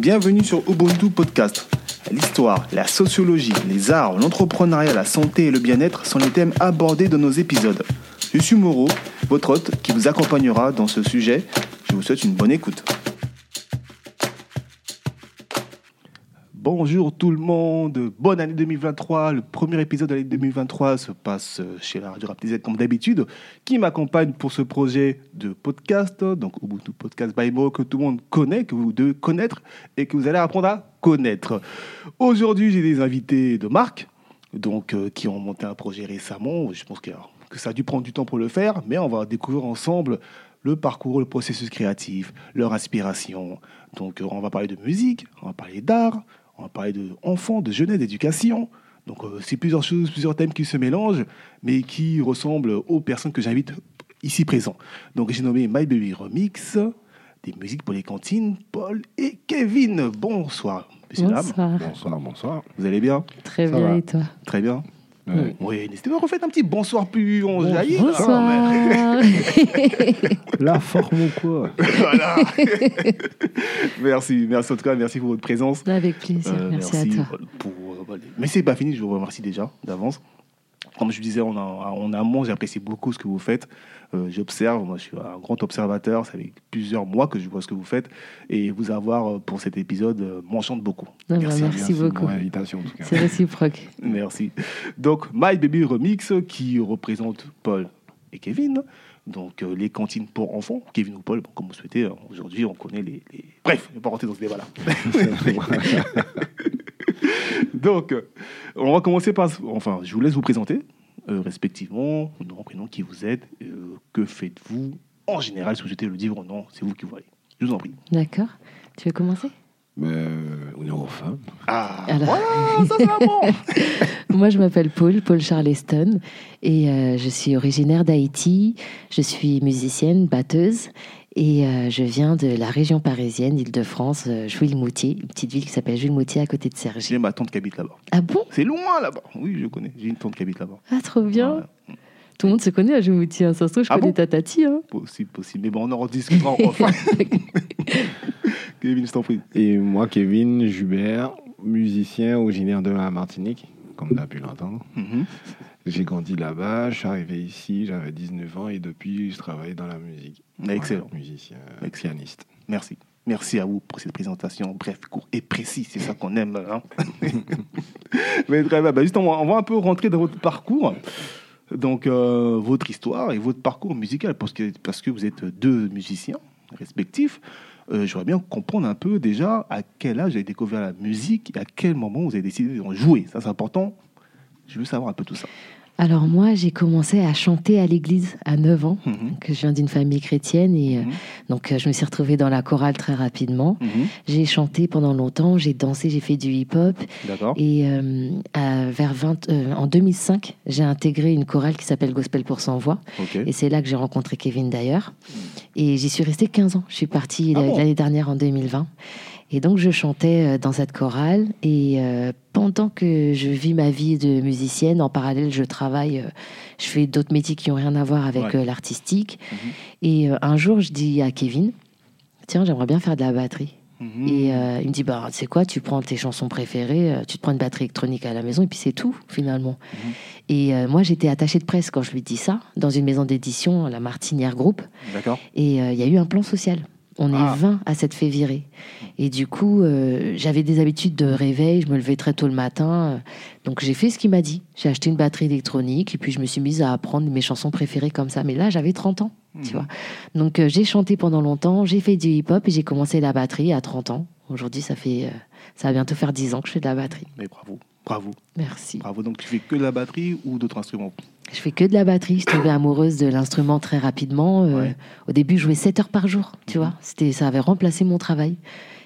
Bienvenue sur Ubuntu Podcast. L'histoire, la sociologie, les arts, l'entrepreneuriat, la santé et le bien-être sont les thèmes abordés dans nos épisodes. Je suis Moreau, votre hôte qui vous accompagnera dans ce sujet. Je vous souhaite une bonne écoute. Bonjour tout le monde, bonne année 2023. Le premier épisode de l'année 2023 se passe chez la Radio Rap TZ comme d'habitude, qui m'accompagne pour ce projet de podcast, donc Ubuntu Podcast by Mo, que tout le monde connaît, que vous devez connaître et que vous allez apprendre à connaître. Aujourd'hui, j'ai des invités de marque, donc euh, qui ont monté un projet récemment. Je pense que, que ça a dû prendre du temps pour le faire, mais on va découvrir ensemble le parcours, le processus créatif, leur inspiration. Donc, euh, on va parler de musique, on va parler d'art, on va parler d'enfants, de jeunesse, d'éducation. Donc, euh, c'est plusieurs choses, plusieurs thèmes qui se mélangent, mais qui ressemblent aux personnes que j'invite ici présents. Donc, j'ai nommé My Baby Remix, des musiques pour les cantines, Paul et Kevin. Bonsoir, monsieur dames. Bonsoir. Bonsoir, bonsoir. Vous allez bien? Très Ça bien, va. et toi? Très bien. Ouais. Oui, n'hésitez pas à refaire un petit bonsoir plus on jaillit. là. Bonsoir. La forme ou quoi Voilà. merci, merci en tout cas, merci pour votre présence. Avec plaisir, Euh, merci, à toi. Pour. Mais c'est pas fini, je vous remercie déjà d'avance. Comme je vous disais, en, en amont, j'apprécie beaucoup ce que vous faites. Euh, J'observe, moi je suis un grand observateur, ça fait plusieurs mois que je vois ce que vous faites. Et vous avoir euh, pour cet épisode euh, m'enchante beaucoup. Ah bah, Merci, merci beaucoup. l'invitation en tout cas. C'est réciproque. Merci. Donc, My Baby Remix qui représente Paul et Kevin. Donc, euh, les cantines pour enfants, Kevin ou Paul, bon, comme vous souhaitez. hein. Aujourd'hui, on connaît les, les- Bref, je ne vais pas rentrer dans ce débat-là. Donc, on va commencer par. Enfin, je vous laisse vous présenter, euh, respectivement, nom, prénom, qui vous êtes, euh, que faites-vous en général, si vous souhaitez le dire ou non, c'est vous qui voyez. Je vous en prie. D'accord. Tu veux commencer? Euh, on est aux femmes. Ah, Alors. voilà, ça c'est bon. Moi, je m'appelle Paul, Paul Charleston, et euh, je suis originaire d'Haïti. Je suis musicienne, batteuse, et euh, je viens de la région parisienne, Île-de-France, euh, Jouy-le-Moutier, une petite ville qui s'appelle Jouy-le-Moutier à côté de Cergy. J'ai ma tante qui habite là-bas. Ah bon? C'est loin là-bas. Oui, je connais. J'ai une tante qui habite là-bas. Ah, trop bien. Voilà. Tout le monde se connaît à Jouy-le-Moutier. hein. Ça se trouve, je Ah connais bon? Ta tati. Hein. Possible, possible. Mais bon, on en rediscutera enfin. Kevin, je t'en prie. Et moi, Kevin Jubert, musicien originaire de la Martinique, comme tu as pu l'entendre. Mhm. J'ai grandi là-bas, je suis arrivé ici, j'avais 19 ans et depuis, je travaille dans la musique. Excellent. Voilà, musicien, Excellent. pianiste. Merci. Merci à vous pour cette présentation. Bref, court et précis, c'est ça qu'on aime. hein. Mais très bien. Bah, justement, on va un peu rentrer dans votre parcours. Donc, euh, votre histoire et votre parcours musical, parce que, parce que vous êtes deux musiciens respectifs. Euh, J'aimerais bien comprendre un peu déjà à quel âge vous avez découvert la musique et à quel moment vous avez décidé d'en jouer. Ça, c'est important. Je veux savoir un peu tout ça. Alors moi, j'ai commencé à chanter à l'église à 9 ans, Mhm. que je viens d'une famille chrétienne et euh, Mhm. donc euh, je me suis retrouvée dans la chorale très rapidement. Mhm. J'ai chanté pendant longtemps, j'ai dansé, j'ai fait du hip-hop D'accord. et euh, à- vers 20, euh, en 2005, j'ai intégré une chorale qui s'appelle Gospel pour sans voix Ok. et c'est là que j'ai rencontré Kevin d'ailleurs. Et j'y suis restée 15 ans. Je suis partie Ah bon? l'année dernière en 2020. Et donc je chantais euh, dans cette chorale et euh, pendant que je vis ma vie de musicienne, en parallèle je travaille, euh, je fais d'autres métiers qui n'ont rien à voir avec Ouais. l'artistique. Mhm. Et un jour je dis à Kevin, tiens j'aimerais bien faire de la batterie. Mhm. Et euh, il me dit, bah, tu sais quoi, tu prends tes chansons préférées, tu te prends une batterie électronique à la maison, et puis c'est tout, finalement. Mhm. Et euh, moi, j'étais attachée de presse quand je lui dis ça, dans une maison d'édition, la Martinière Group, D'accord. et euh, il y a eu un plan social. On Ah. est 20 à s'être fait virer. Et du coup, euh, j'avais des habitudes de réveil, je me levais très tôt le matin. euh, donc j'ai fait ce qu'il m'a dit. J'ai acheté une batterie électronique, et puis je me suis mise à apprendre mes chansons préférées comme ça. Mais là, j'avais 30 ans, tu Mhm. vois. Donc euh, j'ai chanté pendant longtemps, j'ai fait du hip-hop, et j'ai commencé la batterie à 30 ans. Aujourd'hui, ça fait, euh, ça va bientôt faire 10 ans que je fais de la batterie. Mais bravo. Bravo. Merci. Bravo. Donc, tu fais que de la batterie ou d'autres instruments? Je fais que de la batterie. Je tombais amoureuse de l'instrument très rapidement. Euh, Ouais. Au début, je jouais 7 heures par jour, tu vois. C'était, ça avait remplacé mon travail.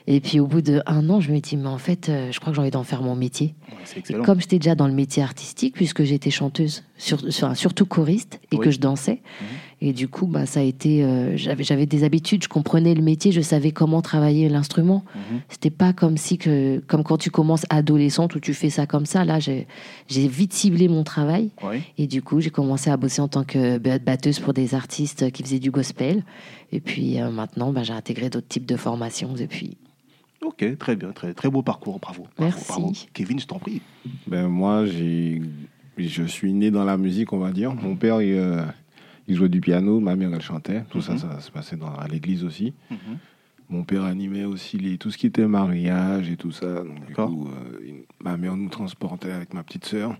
Et puis au bout d'un an, je me dis, mais en fait, euh, je crois que j'ai envie d'en faire mon métier. Ouais, comme j'étais déjà dans le métier artistique, puisque j'étais chanteuse, sur, sur- surtout choriste, et Oui. que je dansais, et du coup, bah, ça a été, euh, j'avais, j'avais des habitudes, je comprenais le métier, je savais comment travailler l'instrument. Mhm. C'était pas comme si que, comme quand tu commences adolescente où tu fais ça comme ça. Là, j'ai, j'ai vite ciblé mon travail. Et du coup, j'ai commencé à bosser en tant que ba- batteuse pour des artistes qui faisaient du gospel. Et puis euh, maintenant, bah, j'ai intégré d'autres types de formations depuis. Ok, très bien, très, très beau parcours, bravo. bravo, Merci. bravo. Kevin, je t'en prie. Ben, moi, j'ai, je suis né dans la musique, on va dire. Mon père, il, euh, il jouait du piano, ma mère, elle chantait. Tout Mhm. ça, ça se passait dans, à l'église aussi. Mhm. Mon père animait aussi les, tout ce qui était mariage et tout ça. Donc, du D'accord. coup, euh, il- ma mère nous transportait avec ma petite sœur.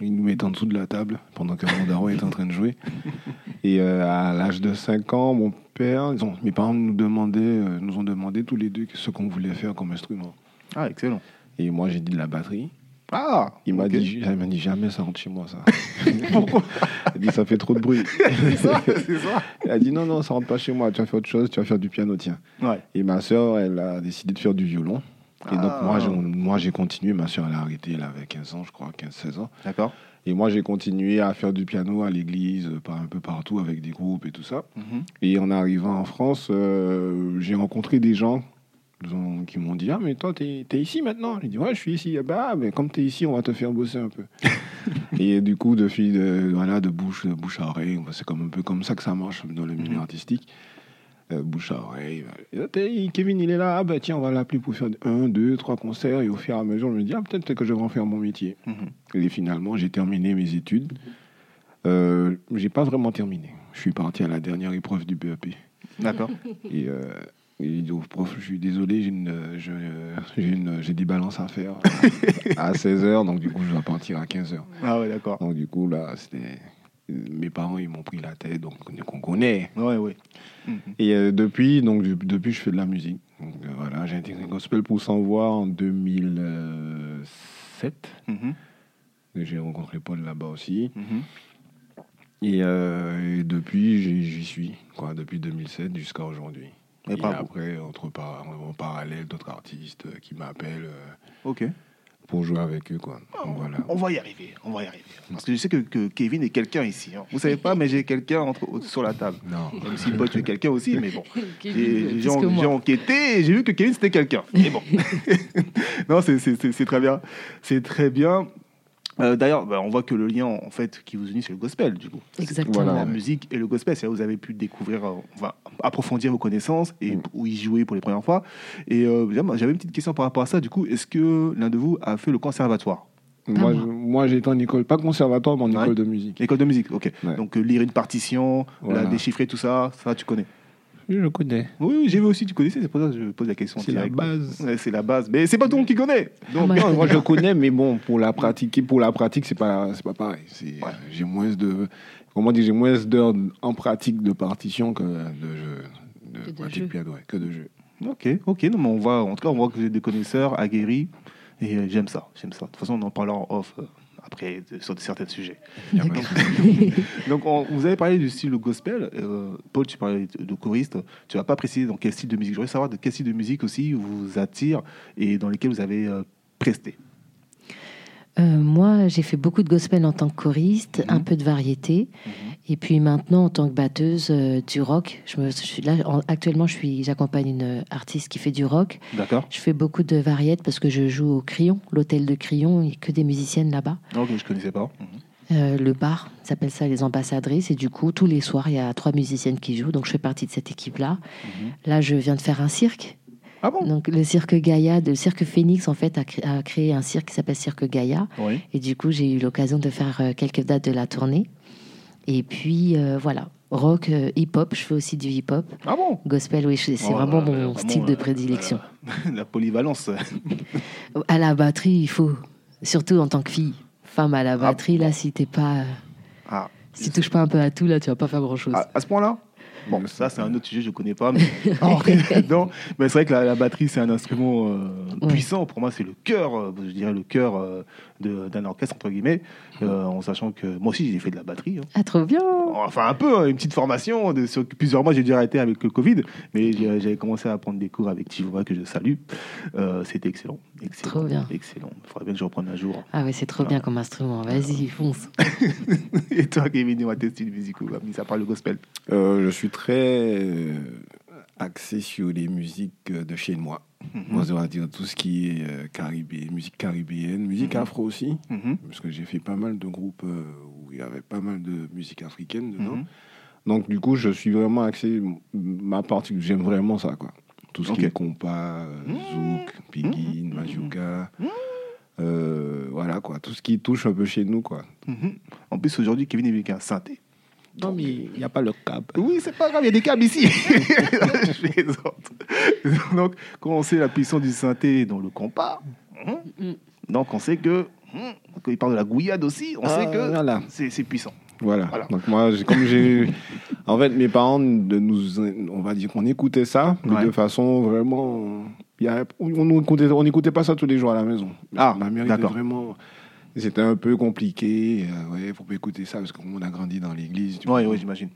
Il nous mettait en dessous de la table pendant que mon daron était en train de jouer. Et euh, à l'âge de 5 ans, mon père, ils ont- mes parents nous, demandaient, euh, nous ont demandé tous les deux ce qu'on voulait faire comme instrument. Ah, excellent. Et moi, j'ai dit de la batterie. Ah Il m'a dit, il m'a dit jamais ça rentre chez moi, ça. Pourquoi Il a dit ça fait trop de bruit. C'est ça, c'est ça. Il a dit non, non, ça rentre pas chez moi, tu vas faire autre chose, tu vas faire du piano, tiens. Ouais. Et ma soeur, elle a décidé de faire du violon. Et donc, Ah. moi, j'ai, moi, j'ai continué. Ma soeur, elle a arrêté, elle avait 15 ans, je crois, 15-16 ans. D'accord. Et moi, j'ai continué à faire du piano à l'église, un peu partout, avec des groupes et tout ça. Mhm. Et en arrivant en France, euh, j'ai rencontré des gens qui m'ont dit Ah, mais toi, t'es, t'es ici maintenant J'ai dit Ouais, je suis ici. Ah, Bah, mais comme t'es ici, on va te faire bosser un peu. et du coup, de, de, voilà, de, bouche, de bouche à oreille, c'est comme un peu comme ça que ça marche dans le milieu Mhm. artistique. Euh, bouche à oreille. T'es- Kevin, il est là. Ah, bah tiens, on va l'appeler pour faire un, deux, trois concerts. Et au fur et à mesure, je me dis Ah, peut-être que je vais en faire mon métier. Mhm. Et finalement, j'ai terminé mes études. Euh, j'ai pas vraiment terminé. Je suis parti à la dernière épreuve du BEP. D'accord. Et, euh, il dit au prof, je suis désolé, j'ai une, je- j'ai une- j'ai des balances à faire à 16h, donc du coup, je dois partir à 15h. Ah ouais, d'accord. Donc du coup, là, c'était... Mes parents, ils m'ont pris la tête, donc qu'on connaît. Ouais, ouais. Mhm. Et euh, depuis, donc, du- depuis, je fais de la musique. Donc euh, voilà, j'ai intégré Gospel pour sans voix en 2007. Mhm. J'ai rencontré Paul là-bas aussi. Mhm. Et, euh, et depuis, j'y j'y suis, quoi, depuis 2007 jusqu'à aujourd'hui. Et après, entre par- en parallèle, d'autres artistes euh, qui m'appellent euh, Ok. pour jouer avec eux, quoi. Donc, voilà. On va y arriver, on va y arriver. Parce que je sais que, que Kevin est quelqu'un ici. hein. Vous savez pas, mais j'ai quelqu'un entre- sur la table. Non. Même si Paul, tu es quelqu'un aussi, mais bon. J'ai en- enquêté et j'ai vu que Kevin, c'était quelqu'un. Mais bon. non, c'est- c'est c'est- c'est très bien. C'est très bien. Euh, D'ailleurs, bah, on voit que le lien en fait qui vous unit, c'est le gospel, du coup. Exactement. Voilà. La musique et le gospel, c'est là où vous avez pu découvrir, euh, enfin, approfondir vos connaissances et Mm. où y jouer pour les premières fois. Et euh, j'avais une petite question par rapport à ça. Du coup, est-ce que l'un de vous a fait le conservatoire? Moi, j'étais en école, pas conservatoire, mais en Ouais. école de musique. L'école de musique, ok. Ouais. Donc euh, lire une partition, Voilà. la déchiffrer, tout ça, ça tu connais? Oui, je connais. Oui, oui, j'ai vu aussi, tu connaissais, c'est pour ça que je pose la question. C'est la base. Ouais, c'est la base. Mais c'est pas tout le monde qui connaît. Donc, Ah, moi, Non, moi, je connais, mais bon, pour la pratiquer, pour la pratique, c'est pas, c'est pas pareil. Ouais. J'ai moins de, comment dire, j'ai moins d'heures en pratique de partition que de jeu, de, Que de pratique jeu. piano, ouais, que de jeu. Ok, ok. Non, mais on voit, en tout cas, on voit que vous êtes des connaisseurs aguerris. Et j'aime ça, j'aime ça. De toute façon, on en parlera en off euh, après de- sur certains sujets. Donc, on- vous avez parlé du style gospel. Euh, Paul, tu parlais de, choriste. Tu vas pas préciser dans quel style de musique. Je voudrais savoir de quel style de musique aussi vous attire et dans lesquels vous avez euh, presté. Euh, moi, j'ai fait beaucoup de gospel en tant que choriste, Mhm. un peu de variété. Et puis maintenant, en tant que batteuse euh, du rock, je me, je suis là, en- actuellement, je suis, j'accompagne une artiste qui fait du rock. D'accord. Je fais beaucoup de variétés parce que je joue au Crillon, l'hôtel de Crillon, il n'y a que des musiciennes là-bas. Ok, je connaissais pas. Euh, le bar, ça s'appelle ça les ambassadrices. Et du coup, tous les soirs, il y a trois musiciennes qui jouent. Donc, je fais partie de cette équipe-là. Mhm. Là, je viens de faire un cirque. Ah bon Donc, le cirque Gaïa, le cirque Phoenix, en fait, a, cré- a créé un cirque qui s'appelle Cirque Gaïa. Oui. Et du coup, j'ai eu l'occasion de faire euh, quelques dates de la tournée. Et puis, euh, voilà. Rock, euh, hip-hop, je fais aussi du hip-hop. Ah bon Gospel, oui, c'est Oh, vraiment là, mon style de prédilection. la polyvalence. À la batterie, il faut, surtout en tant que fille, femme à la batterie, là, si t'es pas, Ah, si tu touches pas un peu à tout, là, tu vas pas faire grand-chose. à, à ce point-là Bon, ça, c'est un autre sujet, je ne connais pas. Mais, non, mais c'est vrai que la, la batterie, c'est un instrument euh, puissant. Pour moi, c'est le cœur, euh, je dirais le cœur euh, d'un orchestre, entre guillemets, euh, en sachant que moi aussi, j'ai fait de la batterie. hein. Ah, trop bien Enfin, un peu, hein, une petite formation. De, sur plusieurs mois, j'ai dû arrêter avec le Covid, mais j'avais commencé à prendre des cours avec Tivora, que je salue. Euh, C'était excellent. excellent. Trop bien. Excellent. Il faudrait bien que je reprenne un jour. Ah ouais, c'est trop bien comme instrument. Vas-y, fonce. Et toi, Kevin, dis-moi tes styles musicaux, mis à part le gospel. Euh, je suis très euh, axé sur les musiques euh, de chez moi. Moi, ça va dire tout ce qui est euh, caribé, musique caribéenne, musique Mhm. afro aussi, Mhm. parce que j'ai fait pas mal de groupes euh, où il y avait pas mal de musique africaine dedans. Mhm. Donc, du coup, je suis vraiment axé, ma partie, j'aime vraiment ça, quoi. Tout ce qui est compas, euh, zouk, pigin, mmh, majuka. euh, voilà quoi, tout ce qui touche un peu chez nous quoi. En plus, aujourd'hui, Kevin est avec un synthé. Non mais il n'y a pas le cap. Oui, c'est pas grave, il y a des câbles ici. Je. Donc, quand on sait la puissance du synthé dans le compas, hein, Mm. donc on sait que, hein, quand il parle de la gouillade aussi, on sait Ah, que voilà. c'est puissant. Voilà. Voilà. Donc moi, comme j'ai, en fait, mes parents de nous, on va dire qu'on écoutait ça, mais Ouais. de façon vraiment, il y a, on on écoutait, on n'écoutait pas ça tous les jours à la maison. Ah, ma mère était vraiment, c'était un peu compliqué. Euh, ouais, faut pas écouter ça parce qu'on a grandi dans l'église. Oui, oui, j'imagine.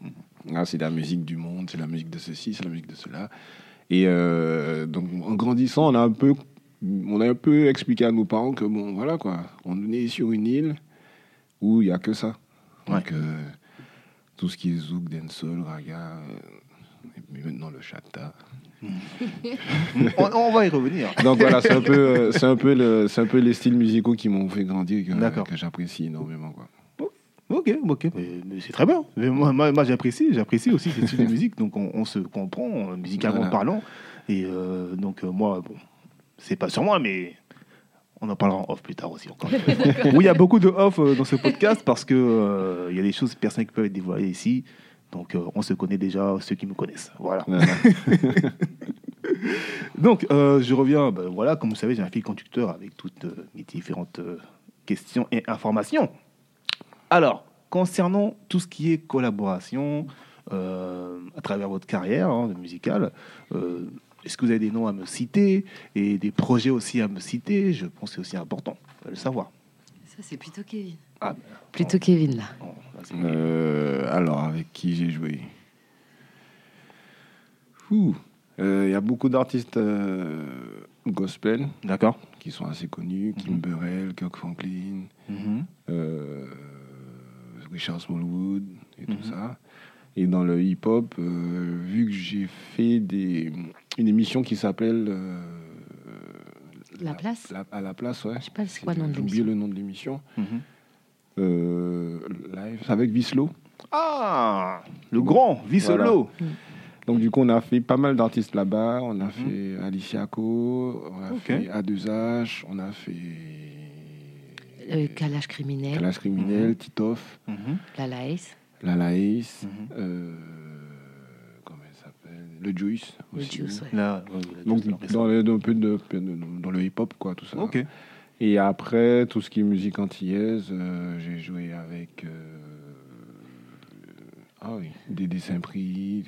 Ah, c'est la musique du monde, c'est la musique de ceci, c'est la musique de cela. Et euh, donc, en grandissant, on a un peu, on a un peu expliqué à nos parents que bon, voilà quoi, on est sur une île où il y a que ça. Donc, euh, tout ce qui est zouk, dancehall, raga, euh, et puis maintenant le chata. On, on va y revenir. Donc voilà, c'est un peu, c'est un peu le, c'est un peu les styles musicaux qui m'ont fait grandir, que, que j'apprécie énormément quoi. Ok, ok, c'est très bien. Mais moi, moi, moi, j'apprécie, j'apprécie aussi ce style de musique, donc on, on se comprend euh, musicalement Voilà. parlant. Et euh, donc euh, moi, bon, c'est pas sur moi, mais on en parlera en off plus tard aussi encore. oui, il y a beaucoup de off euh, dans ce podcast parce que euh, il y a des choses personnelles qui peuvent être dévoilées ici. Donc euh, on se connaît déjà, ceux qui me connaissent. Voilà. Donc, euh, je reviens, ben, voilà, comme vous savez, j'ai un fil conducteur avec toutes euh, mes différentes euh, questions et informations. Alors, concernant tout ce qui est collaboration euh, à travers votre carrière hein, musicale, euh, est-ce que vous avez des noms à me citer et des projets aussi à me citer? Je pense que c'est aussi important de le savoir. Ça, c'est plutôt Kevin. Ah, Plutôt Kevin, là. Euh, alors, avec qui j'ai joué Ouh, euh, Il y a beaucoup d'artistes euh, gospel D'accord. qui sont assez connus. Kim Burrell, Kirk Franklin, Mhm. Richard Smallwood et tout Mhm. ça. Et dans le hip-hop, vu que j'ai fait des, une émission qui s'appelle... La Place la- À la place, ouais. Je sais pas, c'est quoi le nom de J'ai oublié le nom de l'émission. Euh, live avec Vislo. Ah, le grand, Visselo. Donc du coup, on a fait pas mal d'artistes là-bas. On a fait Alicia Co, on a fait A2H, on a fait euh, Calage criminel, Kalash Criminel, Titoff, Mhm. La Laïs, La Laïs, Mhm. euh, comment elle s'appelle? Le Juice le aussi. Juice, ouais. Là, ouais, la Donc dans le, dans le hip-hop, quoi, tout ça. Ok. Et après, tout ce qui est musique antillaise, euh, j'ai joué avec euh, ah oui, Dédé Saint-Prix,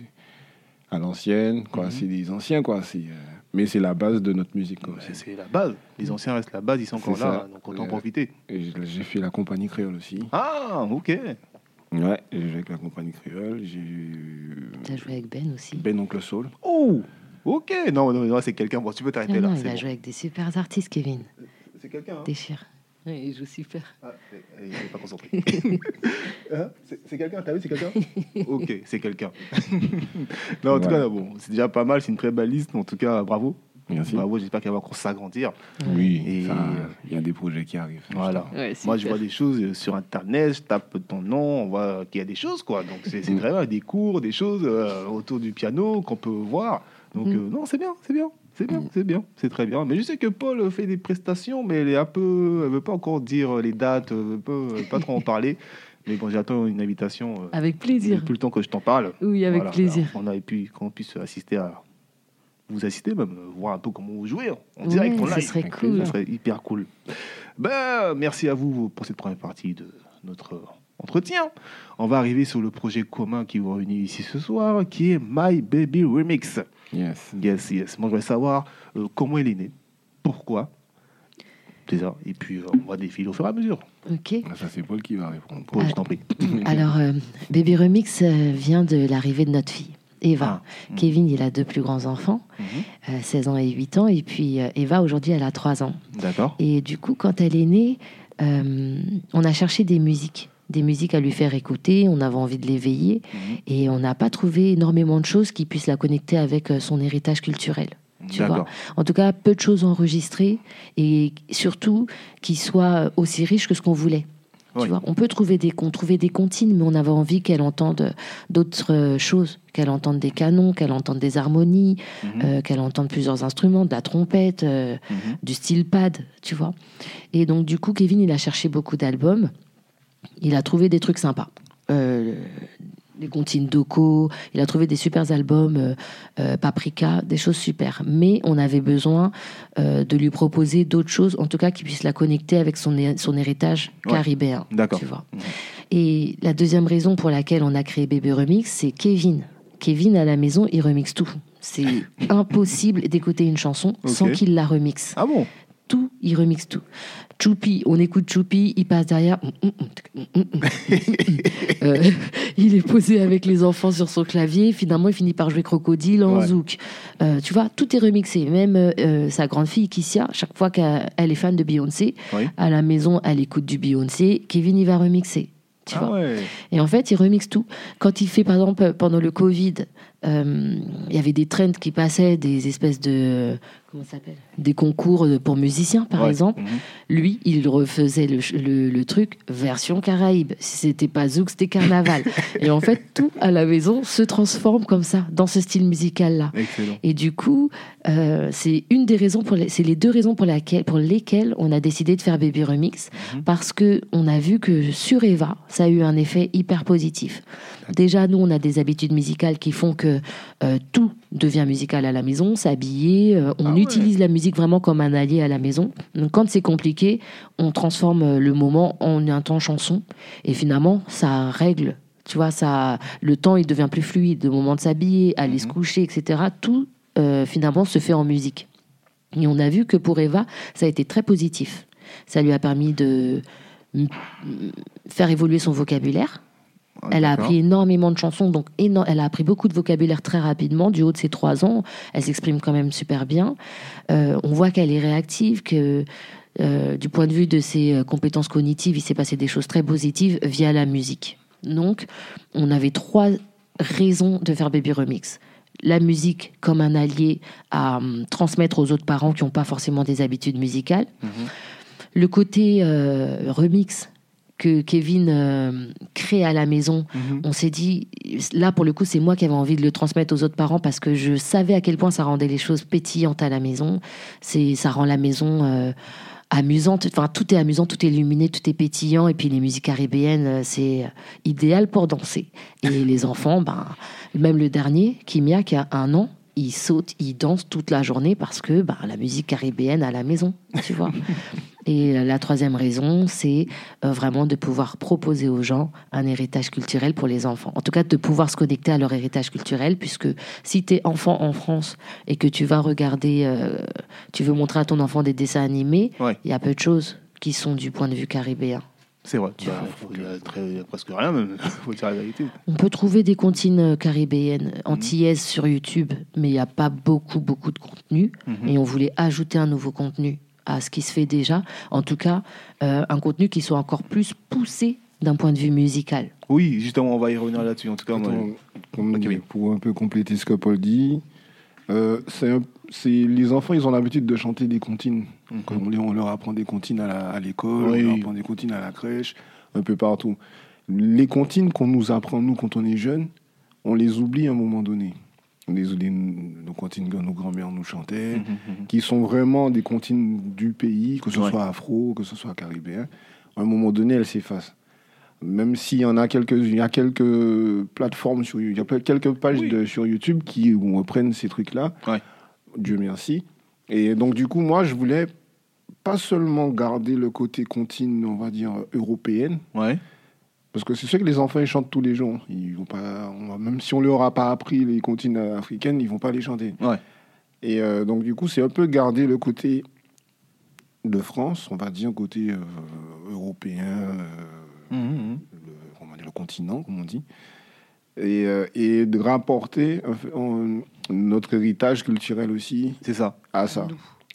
à l'ancienne, quoi. Mhm. C'est des anciens, quoi. C'est, euh, mais c'est la base de notre musique. C'est- la base. Les anciens restent la base, ils sont encore là, donc autant en profiter. J'ai fait la compagnie créole aussi. Ah, ok. Ouais, j'ai joué avec la compagnie créole. J'ai eu Tu as joué avec Ben aussi. Ben Oncle Soul. Oh, ok. Non, non, non c'est quelqu'un. Bon, tu peux t'arrêter là. non, il a bon. joué avec des super artistes, Kevin. C'est quelqu'un. Hein Déchire. Ouais, il joue super. ah, il n'est pas concentré. Hein c'est quelqu'un, t'as vu, c'est quelqu'un? Ok, c'est quelqu'un. non, en tout cas, bon, c'est déjà pas mal, c'est une très belle liste. En tout cas, bravo. Merci. Bravo, j'espère qu'elle va encore s'agrandir. Oui, il y a des projets qui arrivent. Voilà. Ouais, Moi, je vois des choses sur Internet, je tape ton nom, on voit qu'il y a des choses, quoi. Donc, c'est c'est Mm. très bien, des cours, des choses euh, autour du piano qu'on peut voir. Donc, Mm. euh, non, c'est bien, c'est bien, c'est bien, Mm. c'est bien, c'est très bien. Mais je sais que Paul fait des prestations, mais elle est un peu, elle veut pas encore dire les dates, elle veut pas, elle veut pas trop en parler. Mais bon, j'attends une invitation. euh, Avec plaisir. Depuis le temps que je t'en parle. Oui, avec Voilà, plaisir. On a pu qu'on puisse assister à vous assister même, euh, voir un peu comment vous jouez en direct, Ouais, en ça serait cool. Ça serait hyper cool. Ben, merci à vous pour cette première partie de notre entretien. On va arriver sur le projet commun qui vous réunit ici ce soir, qui est My Baby Remix. Yes. Yes, yes. Moi, je voudrais savoir euh, comment elle est née, pourquoi, c'est ça. Et puis, euh, on va défiler au fur et à mesure. Ok. Ça, c'est Paul qui va répondre. Paul, je t'en prie. Alors, euh, Baby Remix euh, vient de l'arrivée de notre fille, Eva. Ah. Kevin, il a deux plus grands enfants, Mhm. euh, 16 ans et 8 ans. Et puis, euh, Eva, aujourd'hui, elle a 3 ans. D'accord. Et du coup, quand elle est née, euh, on a cherché des musiques, des musiques à lui faire écouter. On avait envie de l'éveiller. Mhm. Et on n'a pas trouvé énormément de choses qui puissent la connecter avec euh, son héritage culturel. Tu vois. En tout cas, peu de choses enregistrées et surtout qui soient aussi riches que ce qu'on voulait. Tu vois, on peut trouver des, on trouvait des comptines, mais on avait envie qu'elle entende d'autres euh, choses, qu'elle entende des canons, qu'elle entende des harmonies, Mhm. euh, qu'elle entende plusieurs instruments, de la trompette, euh, Mhm. du steel pad, tu vois. Et donc, du coup, Kevin, il a cherché beaucoup d'albums. Il a trouvé des trucs sympas. Euh, les comptines Doco, il a trouvé des super albums, euh, euh, Paprika, des choses super. Mais on avait besoin euh, de lui proposer d'autres choses, en tout cas qui puissent la connecter avec son, son héritage Ouais. caribéen. D'accord. Tu vois. Mhm. Et la deuxième raison pour laquelle on a créé Bébé Remix, c'est Kevin. Kevin, à la maison, il remixe tout. C'est impossible d'écouter une chanson sans qu'il la remixe Ah bon? Tout, il remixe tout. Choupi, on écoute Choupi, il passe derrière. Euh, il est posé avec les enfants sur son clavier. Finalement, il finit par jouer Crocodile en Ouais. zouk. Euh, tu vois, tout est remixé. Même euh, sa grande fille, Kissia, chaque fois qu'elle elle est fan de Beyoncé, Oui. à la maison, elle écoute du Beyoncé. Kevin, il va remixer. Tu Ah vois ouais. et en fait, il remixe tout. Quand il fait, par exemple, pendant le Covid, euh, il y avait des trends qui passaient, des espèces de. Comment ça s'appelle? Des concours pour musiciens, par Ouais. exemple. Mhm. Lui, il refaisait le, le- le truc version Caraïbe. Si c'était pas Zouk, c'était Carnaval. Et en fait, tout à la maison se transforme comme ça, dans ce style musical-là. Excellent. Et du coup, euh, c'est une des raisons pour les, c'est les deux raisons pour, laquelle, pour lesquelles on a décidé de faire Baby Remix, Mhm. parce que on a vu que sur Eva, ça a eu un effet hyper positif. Déjà, nous, on a des habitudes musicales qui font que euh, tout devient musical à la maison, s'habiller, euh, on Ah ouais. utilise la musique vraiment comme un allié à la maison. Donc, quand c'est compliqué, on transforme euh, le moment en un temps chanson, et finalement, ça règle. Tu vois, ça, le temps, il devient plus fluide. Le moment de s'habiller, aller se Mhm. coucher, etc. Tout, euh, finalement, se fait en musique. Et on a vu que pour Eva, ça a été très positif. Ça lui a permis de faire évoluer son vocabulaire. Ah, Elle a appris énormément de chansons, donc elle a appris beaucoup de vocabulaire très rapidement, du haut de ses trois ans. Elle s'exprime quand même super bien. Euh, on voit qu'elle est réactive, que euh, du point de vue de ses euh, compétences cognitives, il s'est passé des choses très positives via la musique. Donc, on avait trois raisons de faire Baby Remix. La musique comme un allié à hum, transmettre aux autres parents qui n'ont pas forcément des habitudes musicales. Mhm. Le côté euh, remix que Kevin euh, crée à la maison, Mhm. on s'est dit, là pour le coup, c'est moi qui avais envie de le transmettre aux autres parents parce que je savais à quel point ça rendait les choses pétillantes à la maison. C'est, ça rend la maison euh, amusante. Enfin, tout est amusant, tout est illuminé, tout est pétillant. Et puis les musiques caribéennes, euh, c'est idéal pour danser. Et les enfants, ben, même le dernier, Kimia, qui a un an, il saute, il danse toute la journée parce que ben, la musique caribéenne à la maison, tu vois. Et la troisième raison, c'est euh, vraiment de pouvoir proposer aux gens un héritage culturel pour les enfants. En tout cas, de pouvoir se connecter à leur héritage culturel, puisque si tu es enfant en France et que tu vas regarder, euh, tu veux montrer à ton enfant des dessins animés, il Ouais. y a peu de choses qui sont du point de vue caribéen. C'est vrai. Bah, vois, faut qu'il y a presque rien, même. faut dire la vérité. On peut trouver des comptines euh, caribéennes antillaises sur YouTube, mais il n'y a pas beaucoup, beaucoup de contenu. Mhm. Et on voulait ajouter un nouveau contenu à ce qui se fait déjà. En tout cas, euh, un contenu qui soit encore plus poussé d'un point de vue musical. Oui, justement, on va y revenir là-dessus. En tout cas, moi, oui. pour un peu compléter ce que Paul dit, euh, c'est un- c'est les enfants, ils ont l'habitude de chanter des comptines. Mhm. On, les- on leur apprend des comptines à l'école, Oui. on leur apprend des comptines à la crèche, un peu partout. Les comptines qu'on nous apprend, nous, quand on est jeune, on les oublie à un moment donné. On les oublie, nos comptines que nos grands-mères nous chantaient, Mhm, mhm. qui sont vraiment des comptines du pays, que ce Ouais. soit afro, que ce soit caribéen. À un moment donné, elles s'effacent. Même s'il y en a quelques, il y a quelques plateformes sur, il y a quelques pages Oui. de- sur YouTube qui où on reprenne ces trucs-là. Ouais. Dieu merci. Et donc du coup, moi, je voulais pas seulement garder le côté comptine, on va dire européenne, Ouais. parce que c'est sûr que les enfants ils chantent tous les jours. Ils vont pas, on va- même si on leur a pas appris les comptines africaines, ils vont pas les chanter. Ouais. Et euh, donc, du coup, c'est un peu garder le côté de France, on va dire, côté euh, européen, euh, le, comment dire, le continent, comme on dit, et, euh, et de rapporter notre héritage culturel aussi C'est ça. à ça,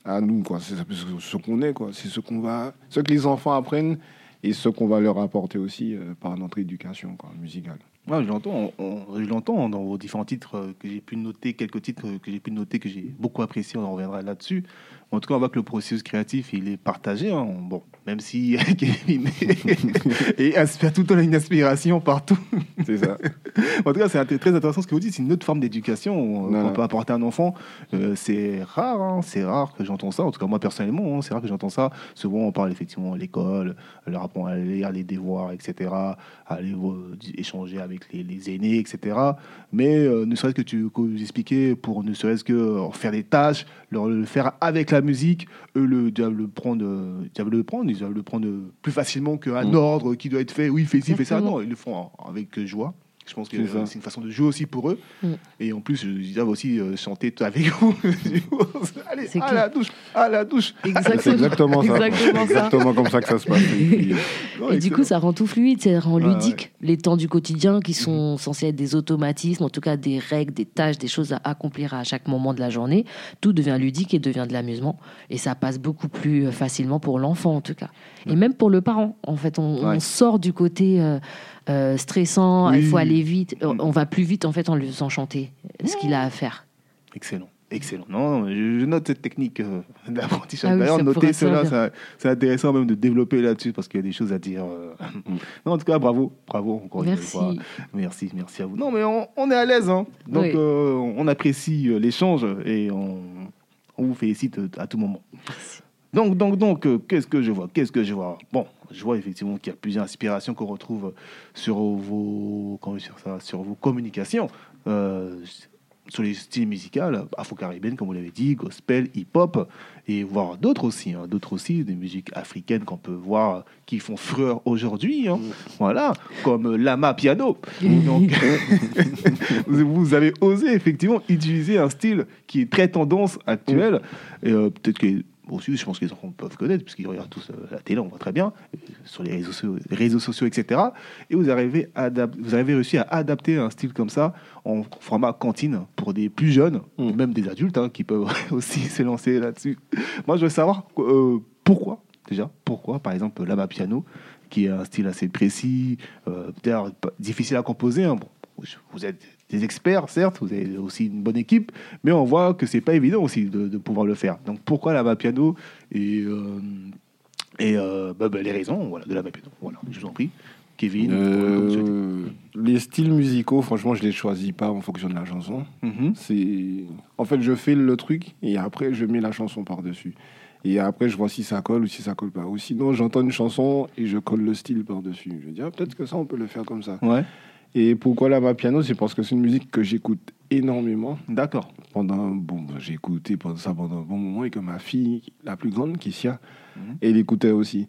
à nous, quoi. C'est ce qu'on est, quoi. C'est ce qu'on va, ce que les enfants apprennent et ce qu'on va leur apporter aussi euh, par notre éducation quoi, musicale. Ouais, je l'entends, je l'entends dans vos différents titres euh, que j'ai pu noter, quelques titres euh, que j'ai pu noter que j'ai beaucoup apprécié, on en reviendra là-dessus. En tout cas, on voit que le processus créatif, il est partagé. hein. Bon, même si Kevin et inspire tout le temps une inspiration partout. C'est ça. En tout cas, c'est très intéressant ce que vous dites. C'est une autre forme d'éducation euh, qu'on peut apporter à un enfant. Euh, c'est rare, hein, c'est rare que j'entends ça. En tout cas, moi personnellement, hein, c'est rare que j'entends ça. Souvent, on parle effectivement à l'école, leur apprendre à lire les devoirs, etc., à aller euh, échanger avec les, les aînés, etc. Mais euh, ne serait-ce que tu que vous expliquez pour ne serait-ce que euh, faire des tâches, leur le faire avec la musique, eux le doivent le prendre, euh, ils doivent le prendre, ils le prendre plus facilement qu'un Mm. ordre qui doit être fait. Oui, fais ci, fais ça. Non, ils le font avec joie. Je pense que C'est euh, c'est une façon de jouer aussi pour eux. Mm. Et en plus, ils doivent aussi euh, chanter avec vous. Allez, C'est à clair. la douche, à la douche. C'est exactement ça. Exactement ça. exactement comme ça que ça se passe. Et puis, Non, Et du coup, ça rend tout fluide, ça rend Ouais, ludique. Les temps du quotidien qui sont censés être des automatismes, en tout cas des règles, des tâches, des choses à accomplir à chaque moment de la journée, tout devient ludique et devient de l'amusement. Et ça passe beaucoup plus euh, facilement pour l'enfant, en tout cas. Et même pour le parent. En fait, on, sort du côté euh, euh, stressant, Oui. il faut aller vite. Mm. On va plus vite, en fait, en lui faisant chanter ce qu'il a à faire. Excellent. Excellent. Non, non, je, note cette technique euh, d'apprentissage. Ah oui, D'ailleurs, noter cela, c'est intéressant même de développer là-dessus parce qu'il y a des choses à dire. euh. Non, en tout cas, bravo, bravo encore une Merci. fois. Merci, merci à vous. Non, mais on, on est à l'aise, hein. donc Oui. euh, on apprécie euh, l'échange et on, on vous félicite euh, à tout moment. Donc, donc, donc, euh, qu'est-ce que je vois? Qu'est-ce que je vois? Bon, je vois effectivement qu'il y a plusieurs inspirations qu'on retrouve sur vos, comment dire ça, sur vos communications, euh, sur les styles musicaux, afro-caribéennes, comme vous l'avez dit, gospel, hip-hop, et voir d'autres aussi, hein, d'autres aussi, des musiques africaines qu'on peut voir qui font fureur aujourd'hui, hein, voilà, comme Lama Piano. Donc, vous vous avez osé effectivement utiliser un style qui est très tendance actuelle, et euh, peut-être que aussi, je pense enfants peuvent connaître, puisqu'ils regardent tous euh, la télé, on voit très bien, sur les réseaux, les réseaux sociaux, etc. Et vous arrivez, à vous avez réussi à adapter un style comme ça en format cantine pour des plus jeunes, Mm. même des adultes hein, qui peuvent aussi se lancer là-dessus. Moi, je veux savoir euh, pourquoi, déjà, pourquoi, par exemple, Lama Piano, qui est un style assez précis, euh, peut-être pas- difficile à composer. hein. Bon, vous êtes des experts, certes, vous avez aussi une bonne équipe, mais on voit que c'est pas évident aussi de, de pouvoir le faire. Donc pourquoi Lama Piano et, euh, et euh, bah, bah, les raisons voilà, de Lama Piano. Voilà, je vous en prie. Kevin, euh, les styles musicaux, franchement, je les choisis pas en fonction de la chanson. Mhm. C'est en fait, je fais le truc et après je mets la chanson par dessus. Et après, je vois si ça colle ou si ça colle pas. Ou sinon, j'entends une chanson et je colle le style par dessus. Je dis ah, peut-être que ça, on peut le faire comme ça. Ouais, Et pourquoi la piano C'est parce que c'est une musique que j'écoute énormément. d'accord. Pendant bon, bah, j'ai écouté pendant ça pendant un bon moment et que ma fille, la plus grande, Kissia, Mhm. elle écoutait aussi.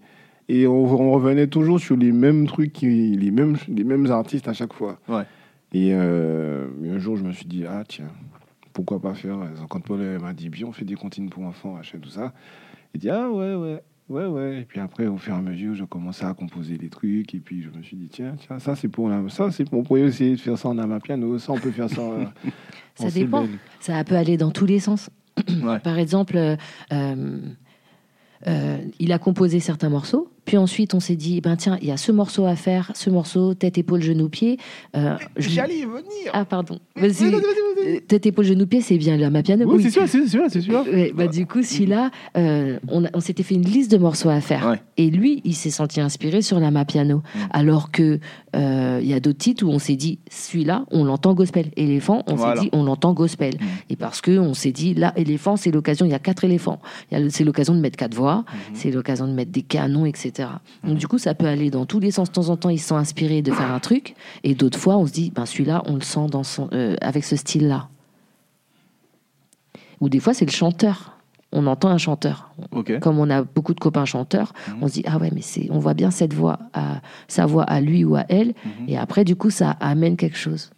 Et on, on revenait toujours sur les mêmes trucs, les mêmes, les mêmes artistes à chaque fois. Ouais. Et euh, un jour, je me suis dit, ah tiens, pourquoi pas faire euh, Quand Paul elle m'a dit, bien, on fait des comptines pour enfants, machin, tout ça. Il dit, ah ouais, ouais, ouais, ouais. Et puis après, au fur et à mesure, je commençais à composer des trucs. Et puis je me suis dit, tiens, tiens ça c'est pour la... ça, c'est pour, on pourrait essayer de faire ça en amapiano, ça on peut faire ça. euh, Ça en dépend. Ça peut aller dans tous les sens. Ouais. Par exemple, euh, euh, il a composé certains morceaux, puis ensuite on s'est dit, ben tiens, il y a ce morceau à faire, ce morceau, tête, épaule, genou, pied. Euh, je- J'allais y venir. Ah, pardon. Vas-y, Vas-y. vas-y, vas-y, vas-y. Euh, Tête, épaule, genou, pied, c'est bien la ma piano. Oui, c'est sûr, c'est sûr, c'est sûr. Ouais, bah, du coup, celui-là, euh, on, on s'était fait une liste de morceaux à faire. Ouais. Et lui, il s'est senti inspiré sur la piano. Mm. Alors que euh, il y a d'autres titres où on s'est dit, celui-là, on l'entend gospel. Éléphant, on Voilà. s'est dit, on l'entend gospel. Mm. Et parce que on s'est dit, là, éléphant, c'est l'occasion, il y a quatre éléphants. C'est l'occasion de mettre quatre voix, Mhm. c'est l'occasion de mettre des canons, etc. Donc du coup, ça peut aller dans tous les sens. De temps en temps, ils se sont inspirés de faire un truc. Et d'autres fois, on se dit, ben, celui-là, on le sent dans son, euh, avec ce style-là. Ou des fois, c'est le chanteur. On entend un chanteur. Ok. Comme on a beaucoup de copains chanteurs, Mhm. on se dit ah ouais mais c'est on voit bien cette voix à sa voix à lui ou à elle Mhm. et après du coup ça amène quelque chose.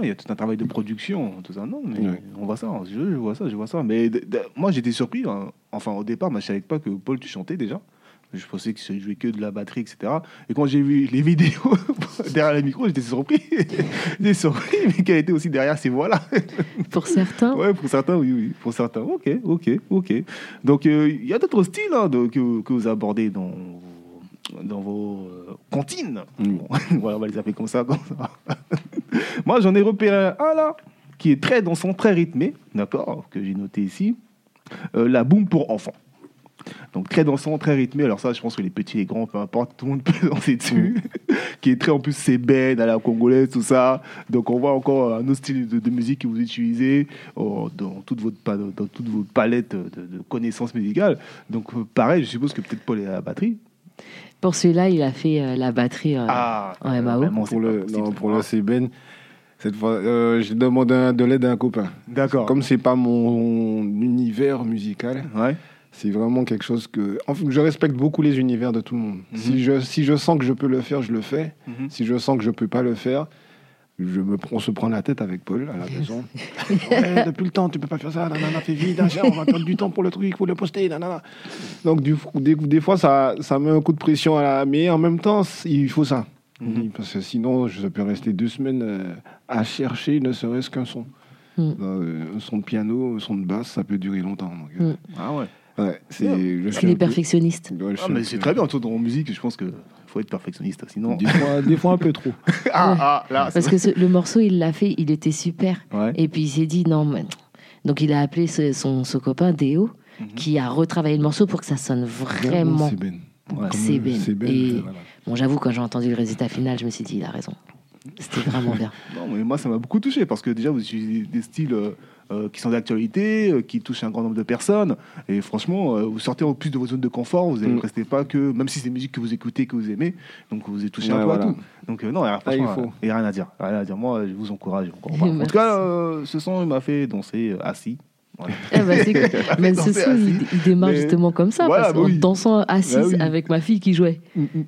Il y a tout un travail de production, tout ça. Non, mais on voit ça, je, je vois ça, je vois ça. Mais moi, j'étais surpris. hein. Enfin, au départ, moi, je savais pas que Paul, tu chantais déjà. Je pensais que tu jouais que de la batterie, etc. Et quand j'ai vu les vidéos derrière le micro, j'étais surpris. j'étais surpris, mais qu'elle était aussi derrière ces voix-là. Pour certains, Ouais, pour certains, oui, oui. Pour certains, ok, ok, ok. Donc, euh, il y a d'autres styles hein, de- que, que vous abordez dans, dans vos euh, comptines. Voilà, on va les appeler comme ça. Comme ça. Moi, j'en ai repéré un là, qui est très dansant, très rythmé, d'accord, que j'ai noté ici. Euh, la boom pour enfants. Donc très dansant, très rythmé. Alors ça, je pense que les petits, les grands, peu importe, tout le monde peut danser dessus. qui est très en plus sébène à la congolaise, tout ça. Donc on voit encore un autre style de, de musique que vous utilisez oh, dans toute votre dans toute votre palette de, de connaissances musicales. Donc euh, pareil, je suppose que peut-être Paul est à la batterie. Pour celui-là, il a fait euh, la batterie. euh, Ah, en MAO. vraiment, c'est Pour le, non, pour le CBN, cette fois, euh, j'ai demandé un- de l'aide à un copain. D'accord. Comme c'est pas mon univers musical, Ouais. C'est vraiment quelque chose que. Enfin, je respecte beaucoup les univers de tout le monde. Mhm. si, je, si je sens que je peux le faire, je le fais. Mhm. Si je sens que je peux pas le faire, je me, on se prend la tête avec Paul à la maison. Ouais, depuis le temps, tu peux pas faire ça, nanana, fais vite, hein, on va perdre du temps pour le truc, il faut le poster, nanana. Donc, du, des, des fois, ça, ça met un coup de pression à la. Mais en même temps, il faut ça. Mhm. Parce que sinon, je peux rester deux semaines euh, à chercher ne serait-ce qu'un son. Mhm. Euh, un son de piano, un son de basse, ça peut durer longtemps. donc, euh, Ah ouais. Ouais, c'est, Il est peu- perfectionniste. ouais, je Ah, mais c'est très bien. Toi, en musique, je pense que faut être perfectionniste. Sinon. Des fois, des fois un peu trop. Ah, ah, là. Parce que ce- le morceau, il l'a fait, il était super. Ouais. Et puis il s'est dit non, mais... donc il a appelé ce- son, son copain Déo, Mhm. qui a retravaillé le morceau pour que ça sonne vraiment. C'est Ben. Ouais. C'est Ben. C'est Ben. Et- voilà. Bon, j'avoue, quand j'ai entendu le résultat final, je me suis dit, il a raison. C'était vraiment bien. Non, mais moi, ça m'a beaucoup touché parce que déjà, vous utilisez des styles euh, euh, qui sont d'actualité, euh, qui touchent un grand nombre de personnes. Et franchement, euh, vous sortez en plus de vos zones de confort. Vous ne Mm. restez pas que, même si c'est des musiques que vous écoutez, que vous aimez, donc vous êtes touché un peu voilà. à tout. Donc, non, Ah, il faut. a rien à dire. Rien à dire. Moi, je vous encourage. en tout cas, ce son m'a fait danser assis. Voilà. Eh ben, c'est cool. Mais ce son, il, démarre Mais- justement comme ça, Voilà, parce bah qu'en oui. dansant assise Bah oui. avec ma fille qui jouait.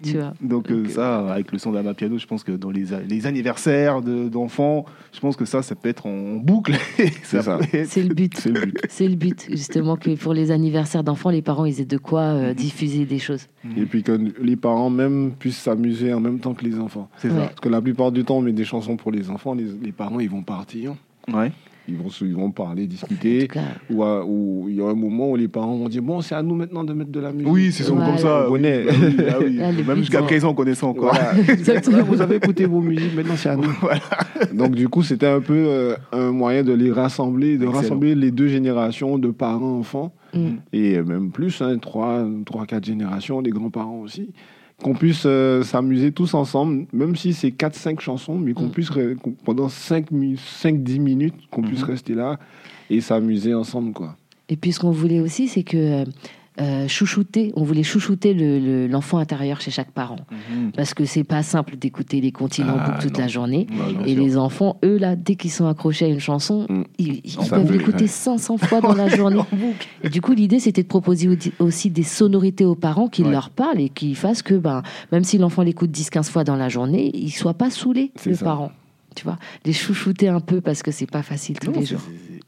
Tu vois. Donc euh, Donc, euh, ça, avec le son d'Ama Piano, je pense que dans les, les anniversaires de- d'enfants, je pense que ça, ça peut être en boucle. C'est ça. C'est le but. C'est le but. C'est le but, justement, que pour les anniversaires d'enfants, les parents, ils aient de quoi euh, diffuser des choses. Et puis que les parents même puissent s'amuser en même temps que les enfants. C'est Ouais. Parce que la plupart du temps, on met des chansons pour les enfants. Les, les parents, ils vont partir. ça. Ouais. Ils vont, se- ils vont parler, discuter. cas, Ou à- ou il y a un moment où les parents vont dire Bon, c'est à nous maintenant de mettre de la musique. Oui, c'est souvent Voilà. comme ça. On connaît. Oui, oui. Là, le Même jusqu'à présent, on connaît ça encore. Voilà. Exactement. Vous avez écouté vos musiques, maintenant c'est à nous. Donc du coup, c'était un peu euh, un moyen de les rassembler, de Excellent. rassembler les deux générations de parents-enfants, Mm. et même plus, hein, trois, trois, quatre générations, des grands-parents aussi, qu'on puisse euh, s'amuser tous ensemble, même si c'est quatre, cinq chansons, mais qu'on Mm. puisse, qu'on- pendant cinq, mi- cinq, dix minutes, qu'on puisse Mhm. rester là et s'amuser ensemble, quoi. Et puis ce qu'on voulait aussi, c'est que euh, chouchouter, on voulait chouchouter le- le- l'enfant intérieur chez chaque parent. Mhm. Parce que c'est pas simple d'écouter les comptines en Ah, boucle toute non. la journée. Ouais, bien Et sûr. les enfants, eux, là, dès qu'ils sont accrochés à une chanson, Mm. ils, peuvent l'écouter ouais. 500 fois dans la journée. Et du coup, l'idée, c'était de proposer au- aussi des sonorités aux parents qui Ouais. leur parlent et qui fassent que, ben, même si l'enfant l'écoute 10-15 fois dans la journée, il soit pas saoulé, le ça. parent. Tu vois, les chouchouter un peu parce que c'est pas facile tous Non, les jours.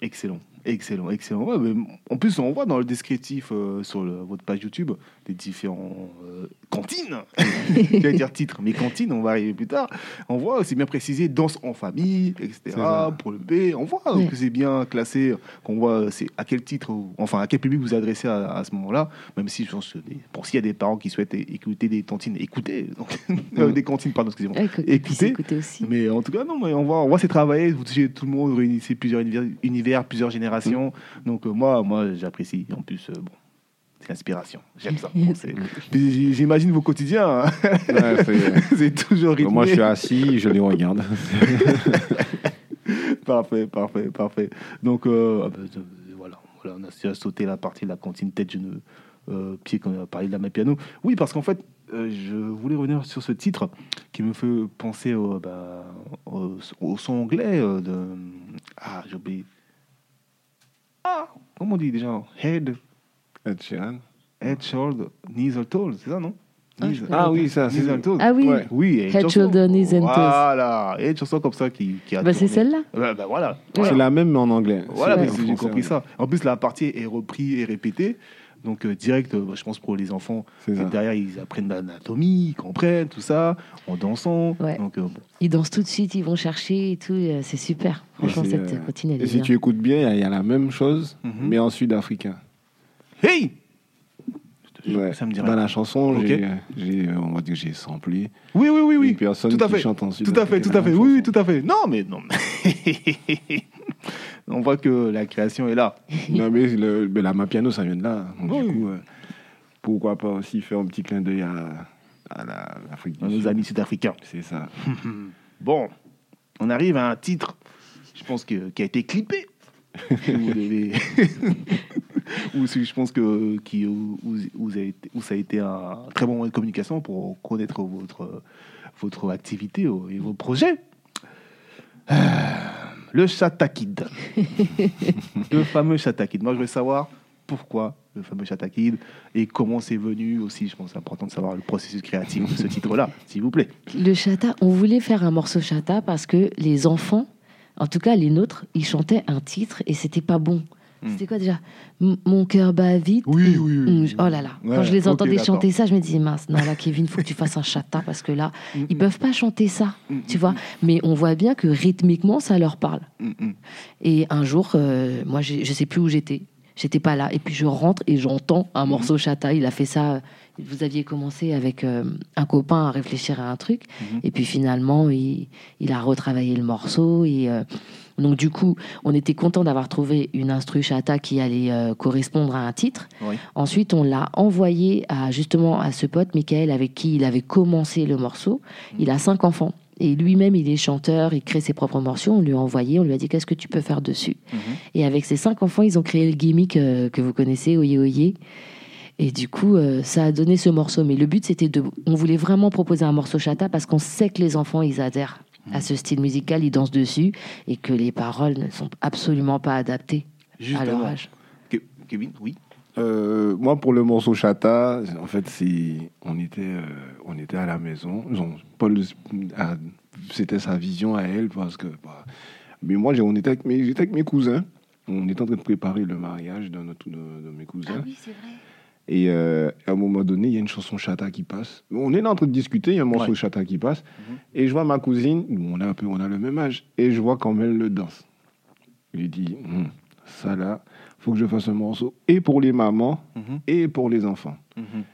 excellent, excellent, excellent. Ouais, mais en plus, on voit dans le descriptif euh, sur le- votre page YouTube des différents euh, cantines. J'allais dire titre, mais cantines, on va arriver plus tard. On voit, c'est bien précisé, danse en famille, etc. Pour le B, on voit Ouais. que c'est bien classé, qu'on voit c'est à quel titre, enfin à quel public vous adressez à, à ce moment-là. Même si je pense des- pour s'il y a des parents qui souhaitent écouter des cantines, écoutez, euh, des cantines, pardon, excusez-moi. Écoutez, aussi. Mais en tout cas, non, mais on voit, on voit c'est travailler, vous touchez tout le monde, vous réunissez plusieurs univers, univers, plusieurs générations. Donc euh, moi, moi j'apprécie. En plus, euh, bon, c'est l'inspiration. J'aime ça. Puis J'imagine vos quotidiens. hein. Ouais, c'est- c'est toujours rythmé. Moi, je suis assis, je les regarde. Parfait, parfait, parfait. Donc euh, ah ben, voilà, voilà, on a sauté la partie de la cantine tête, genou, euh, pied quand on a parlé de la main piano. Oui, parce qu'en fait, euh, je voulais revenir sur ce titre qui me fait penser au, bah, au, au son anglais de ah j'ai oublié ah comment on dit déjà head Ed Sheeran. head shoulder knees or toes c'est ça non Ah, Knees- Ah oui, ça, knees c'est or toes Ah oui. Ouais. oui et une Head, chanson- shoulder, knees and toes. voilà et une chanson comme ça qui, qui a Bah, c'est tourné. celle-là. Bah, bah, voilà C'est la même, mais en anglais. voilà, C'est mais en j'ai français, compris ouais. ça. En plus, la partie est reprise et répétée. Donc, euh, direct, euh, je pense pour les enfants, derrière, ils apprennent l'anatomie, ils comprennent tout ça, en dansant. Ouais. Donc, euh, bon. Ils dansent tout de suite, ils vont chercher et tout. euh, C'est super. Franchement, c'est, cette euh, elle Et si bien. tu écoutes bien, il y a- il y, a la même chose, Mhm. mais en sud-africain. Hey Je te Ouais. Ça me Dans la chanson, j'ai, j'ai, on va dire que j'ai samplé. Oui, oui, oui, Une oui. personne Tout à qui fait. chante ensuite. Tout à fait, tout à fait. Oui, oui, tout à fait. Non, mais non. On voit que la création est là. Non, mais le, mais la main piano, ça vient de là. Donc, Oui. du coup, euh, pourquoi pas aussi faire un petit clin d'œil à, à la- l'Afrique du Nos Sud. amis sud-africains. C'est ça. Bon, on arrive à un titre, je pense que qui a été clippé. Les- où c'est- je pense que qui, où, où- où ça a été, un très bon moyen de communication pour connaître votre, votre activité et vos projets. Ah, Le Chatakid. le fameux Chatakid. Moi, je veux savoir pourquoi le fameux Chatakid et comment c'est venu aussi. Je pense c'est important de savoir le processus créatif de ce titre-là, s'il vous plaît. Le chata, on voulait faire un morceau chata parce que les enfants, en tout cas les nôtres, ils chantaient un titre et c'était pas bon. Hmm. C'était quoi déjà? M- Mon cœur bat vite? Oui, oui, oui. Mm, Oh là là. Ouais, Quand je les entendais chanter ça, je me disais, mince, non, là, Kevin, faut que tu fasses un chata parce que là, ils peuvent pas chanter ça, tu vois. Mais on voit bien que rythmiquement, ça leur parle. Et un jour, euh, moi, je sais plus où j'étais. J'étais pas là. Et puis je rentre et j'entends un morceau chata. Il a fait ça. Vous aviez commencé avec euh, un copain à réfléchir à un truc. Et puis finalement, il, il a retravaillé le morceau. Et euh, donc, du coup, on était content d'avoir trouvé une instru chata qui allait euh, correspondre à un titre. Oui. Ensuite, on l'a envoyé à, justement à ce pote, Michael, avec qui il avait commencé le morceau. Il a cinq enfants. Et lui-même, il est chanteur, il crée ses propres morceaux. On lui a envoyé, on lui a dit qu'est-ce que tu peux faire dessus? Mhm. Et avec ses cinq enfants, ils ont créé le gimmick euh, que vous connaissez, Oye Oye. Et du coup, euh, ça a donné ce morceau. Mais le but, c'était de. On voulait vraiment proposer un morceau chata parce qu'on sait que les enfants, ils adhèrent à ce style musical, ils dansent dessus et que les paroles ne sont absolument pas adaptées à leur âge. Ke- Kevin, oui. Euh, moi, pour le morceau Chata, en fait, c'est, on, était, euh, on était à la maison. Paul, a- c'était sa vision à elle, parce que. bah, mais moi, on était avec mes, j'étais avec mes cousins. On était en train de préparer le mariage de, notre, de, de mes cousins. oui, c'est vrai. Et euh, à un moment donné, il y a une chanson Chata qui passe. On est là en train de discuter, il y a un morceau Ouais. Chata qui passe. Mhm. Et je vois ma cousine, on a, un peu, on a le même âge, et je vois quand elle le danse. Je lui dis, Hum, ça là, faut que je fasse un morceau, et pour les mamans, Mhm. et pour les enfants. Mhm.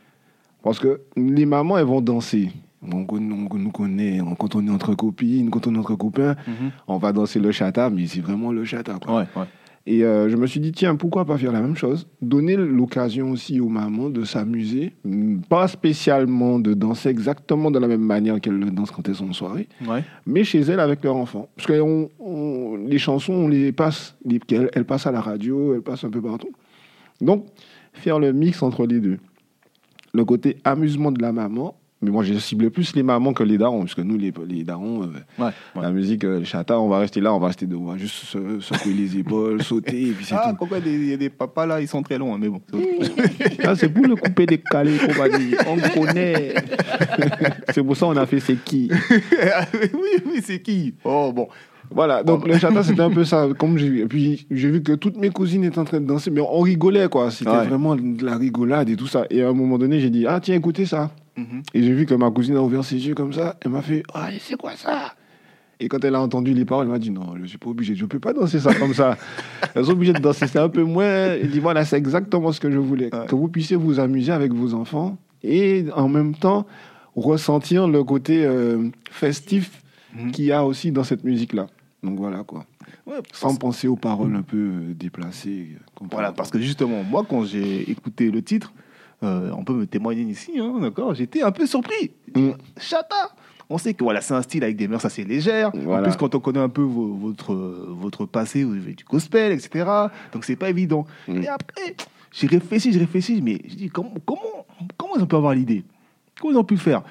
Parce que les mamans, elles vont danser. On, on nous connaît, on- quand on est entre copines, quand on est entre copains, on va danser le chata, mais c'est vraiment le chata. Quoi. Ouais, ouais. Et euh, je me suis dit, tiens, pourquoi pas faire la même chose? Donner l'occasion aussi aux mamans de s'amuser, mm, pas spécialement de danser exactement de la même manière qu'elles le dansent quand elles sont en soirée, Ouais. mais chez elles avec leurs enfants. Parce que on- on- les chansons, on les passe, les- elles, elles passent à la radio, elles passent un peu partout. Donc, faire le mix entre les deux. Le côté amusement de la maman, mais moi j'ai ciblé plus les mamans que les darons, parce que nous, les, les darons, euh, Ouais. ouais. la musique, euh, le chata, on va rester là, on va rester va juste se- secouer les épaules, sauter, et puis c'est Ah, tout. pourquoi il y a des papas là, ils sont très longs, hein, mais bon. Ah, c'est pour le couper des calés qu'on va dire. On connaît. c'est pour ça qu'on a fait c'est qui. oui, oui, c'est qui Oh, bon. Voilà, donc le chata, c'était un peu ça. Comme j'ai et puis j'ai vu que toutes mes cousines étaient en train de danser, mais on rigolait, quoi. C'était Ouais. vraiment de la rigolade et tout ça. Et à un moment donné, j'ai dit, ah, tiens, écoutez ça. Mhm. Et j'ai vu que ma cousine a ouvert ses yeux comme ça. Elle m'a fait, ah, c'est quoi ça? Et quand elle a entendu les paroles, elle m'a dit, non, je suis pas obligé, je peux pas danser ça comme ça. Elles sont obligées de danser, c'est un peu moins. Elle dit, voilà, c'est exactement ce que je voulais. Ouais. Que vous puissiez vous amuser avec vos enfants et en même temps ressentir le côté euh, festif Mhm. qu'il y a aussi dans cette musique-là. Donc voilà quoi. Ouais, Sans penser aux paroles un peu euh, déplacées. euh, Voilà, parce que justement, moi, quand j'ai écouté le titre, euh, on peut me témoigner ici, hein, d'accord J'étais un peu surpris. Mm. Chata On sait que voilà, c'est un style avec des mœurs assez légères. En plus, quand on connaît un peu vo- votre, votre passé, vous avez du gospel, etc. Donc, c'est pas évident. Mm. Et après, j'ai réfléchi, j'ai réfléchi, mais je dis, comment, comment, comment ils ont pu avoir l'idée? Comment ils ont pu le faire?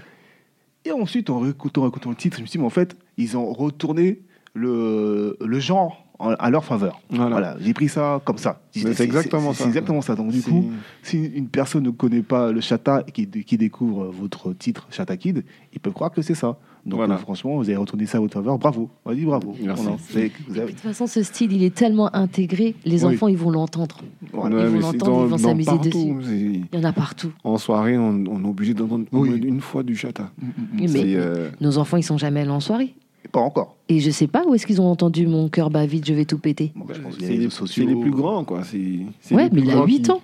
Et ensuite, en réécoutant, en écoutant le titre, je me suis dit, mais en fait, ils ont retourné le, le genre en- à leur faveur. Voilà. Voilà, j'ai pris ça comme ça. Dit, c'est exactement ça. C'est exactement ça. Donc, du coup, si une personne ne connaît pas le Chata et qui, qui découvre votre titre Chata Kid, il peut croire que c'est ça. Donc, Voilà. euh, franchement, vous avez retourné ça à votre faveur. Bravo. Vas-y, bravo. Merci. Avez- de toute façon, ce style, il est tellement intégré, les Oui. enfants, ils vont l'entendre. voilà. Ils vont l'entendre, dans- ils vont s'amuser dessus. Il y en a partout. En soirée, on, on est obligé d'entendre Oui. une fois du chata. Mm, mais- euh, Nos enfants, ils sont jamais allés en soirée. Pas encore. Et je sais pas où est-ce qu'ils ont entendu mon cœur bat vite, je vais tout péter. Bon, je pense que c'est les les, réseaux sociaux. c'est les plus grands, quoi. C'est, c'est Ouais, mais il a grands 8 qui- ans.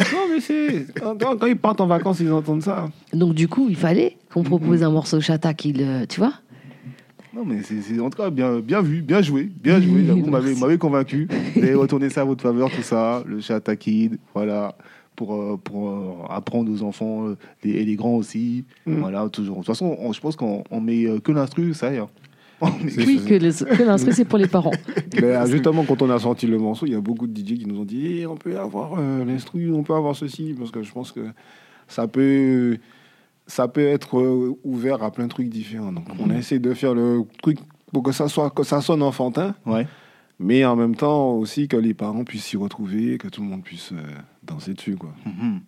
Non, mais c'est. Quand, quand ils partent en vacances, ils entendent ça. Donc du coup, il fallait qu'on propose un morceau chata qu'il, euh, tu vois. Non, mais c'est c'est- en tout cas bien, bien vu, bien joué, bien joué. J'avoue, vous m'avez Merci. vous m'avez convaincu. Vous avez retourné ça à votre faveur, tout ça, le chat à kid, voilà, pour, euh, pour euh, apprendre aux enfants euh, les- et les grands aussi. Mm. Voilà, toujours. De toute façon, on- je pense qu'on on met euh, que l'instru, ça y est. Oui, que l'instru c'est pour les parents. Mais, euh, justement, quand on a sorti le morceau, il y a beaucoup de DJ qui nous ont dit Eh, on peut avoir euh, l'instru, on peut avoir ceci, parce que je pense que ça peut, ça peut être euh, ouvert à plein de trucs différents. Donc, on a essayé de faire le truc pour que ça, soit, que ça sonne enfantin, Ouais. mais en même temps aussi que les parents puissent s'y retrouver, que tout le monde puisse euh, danser dessus. Quoi. Mhm.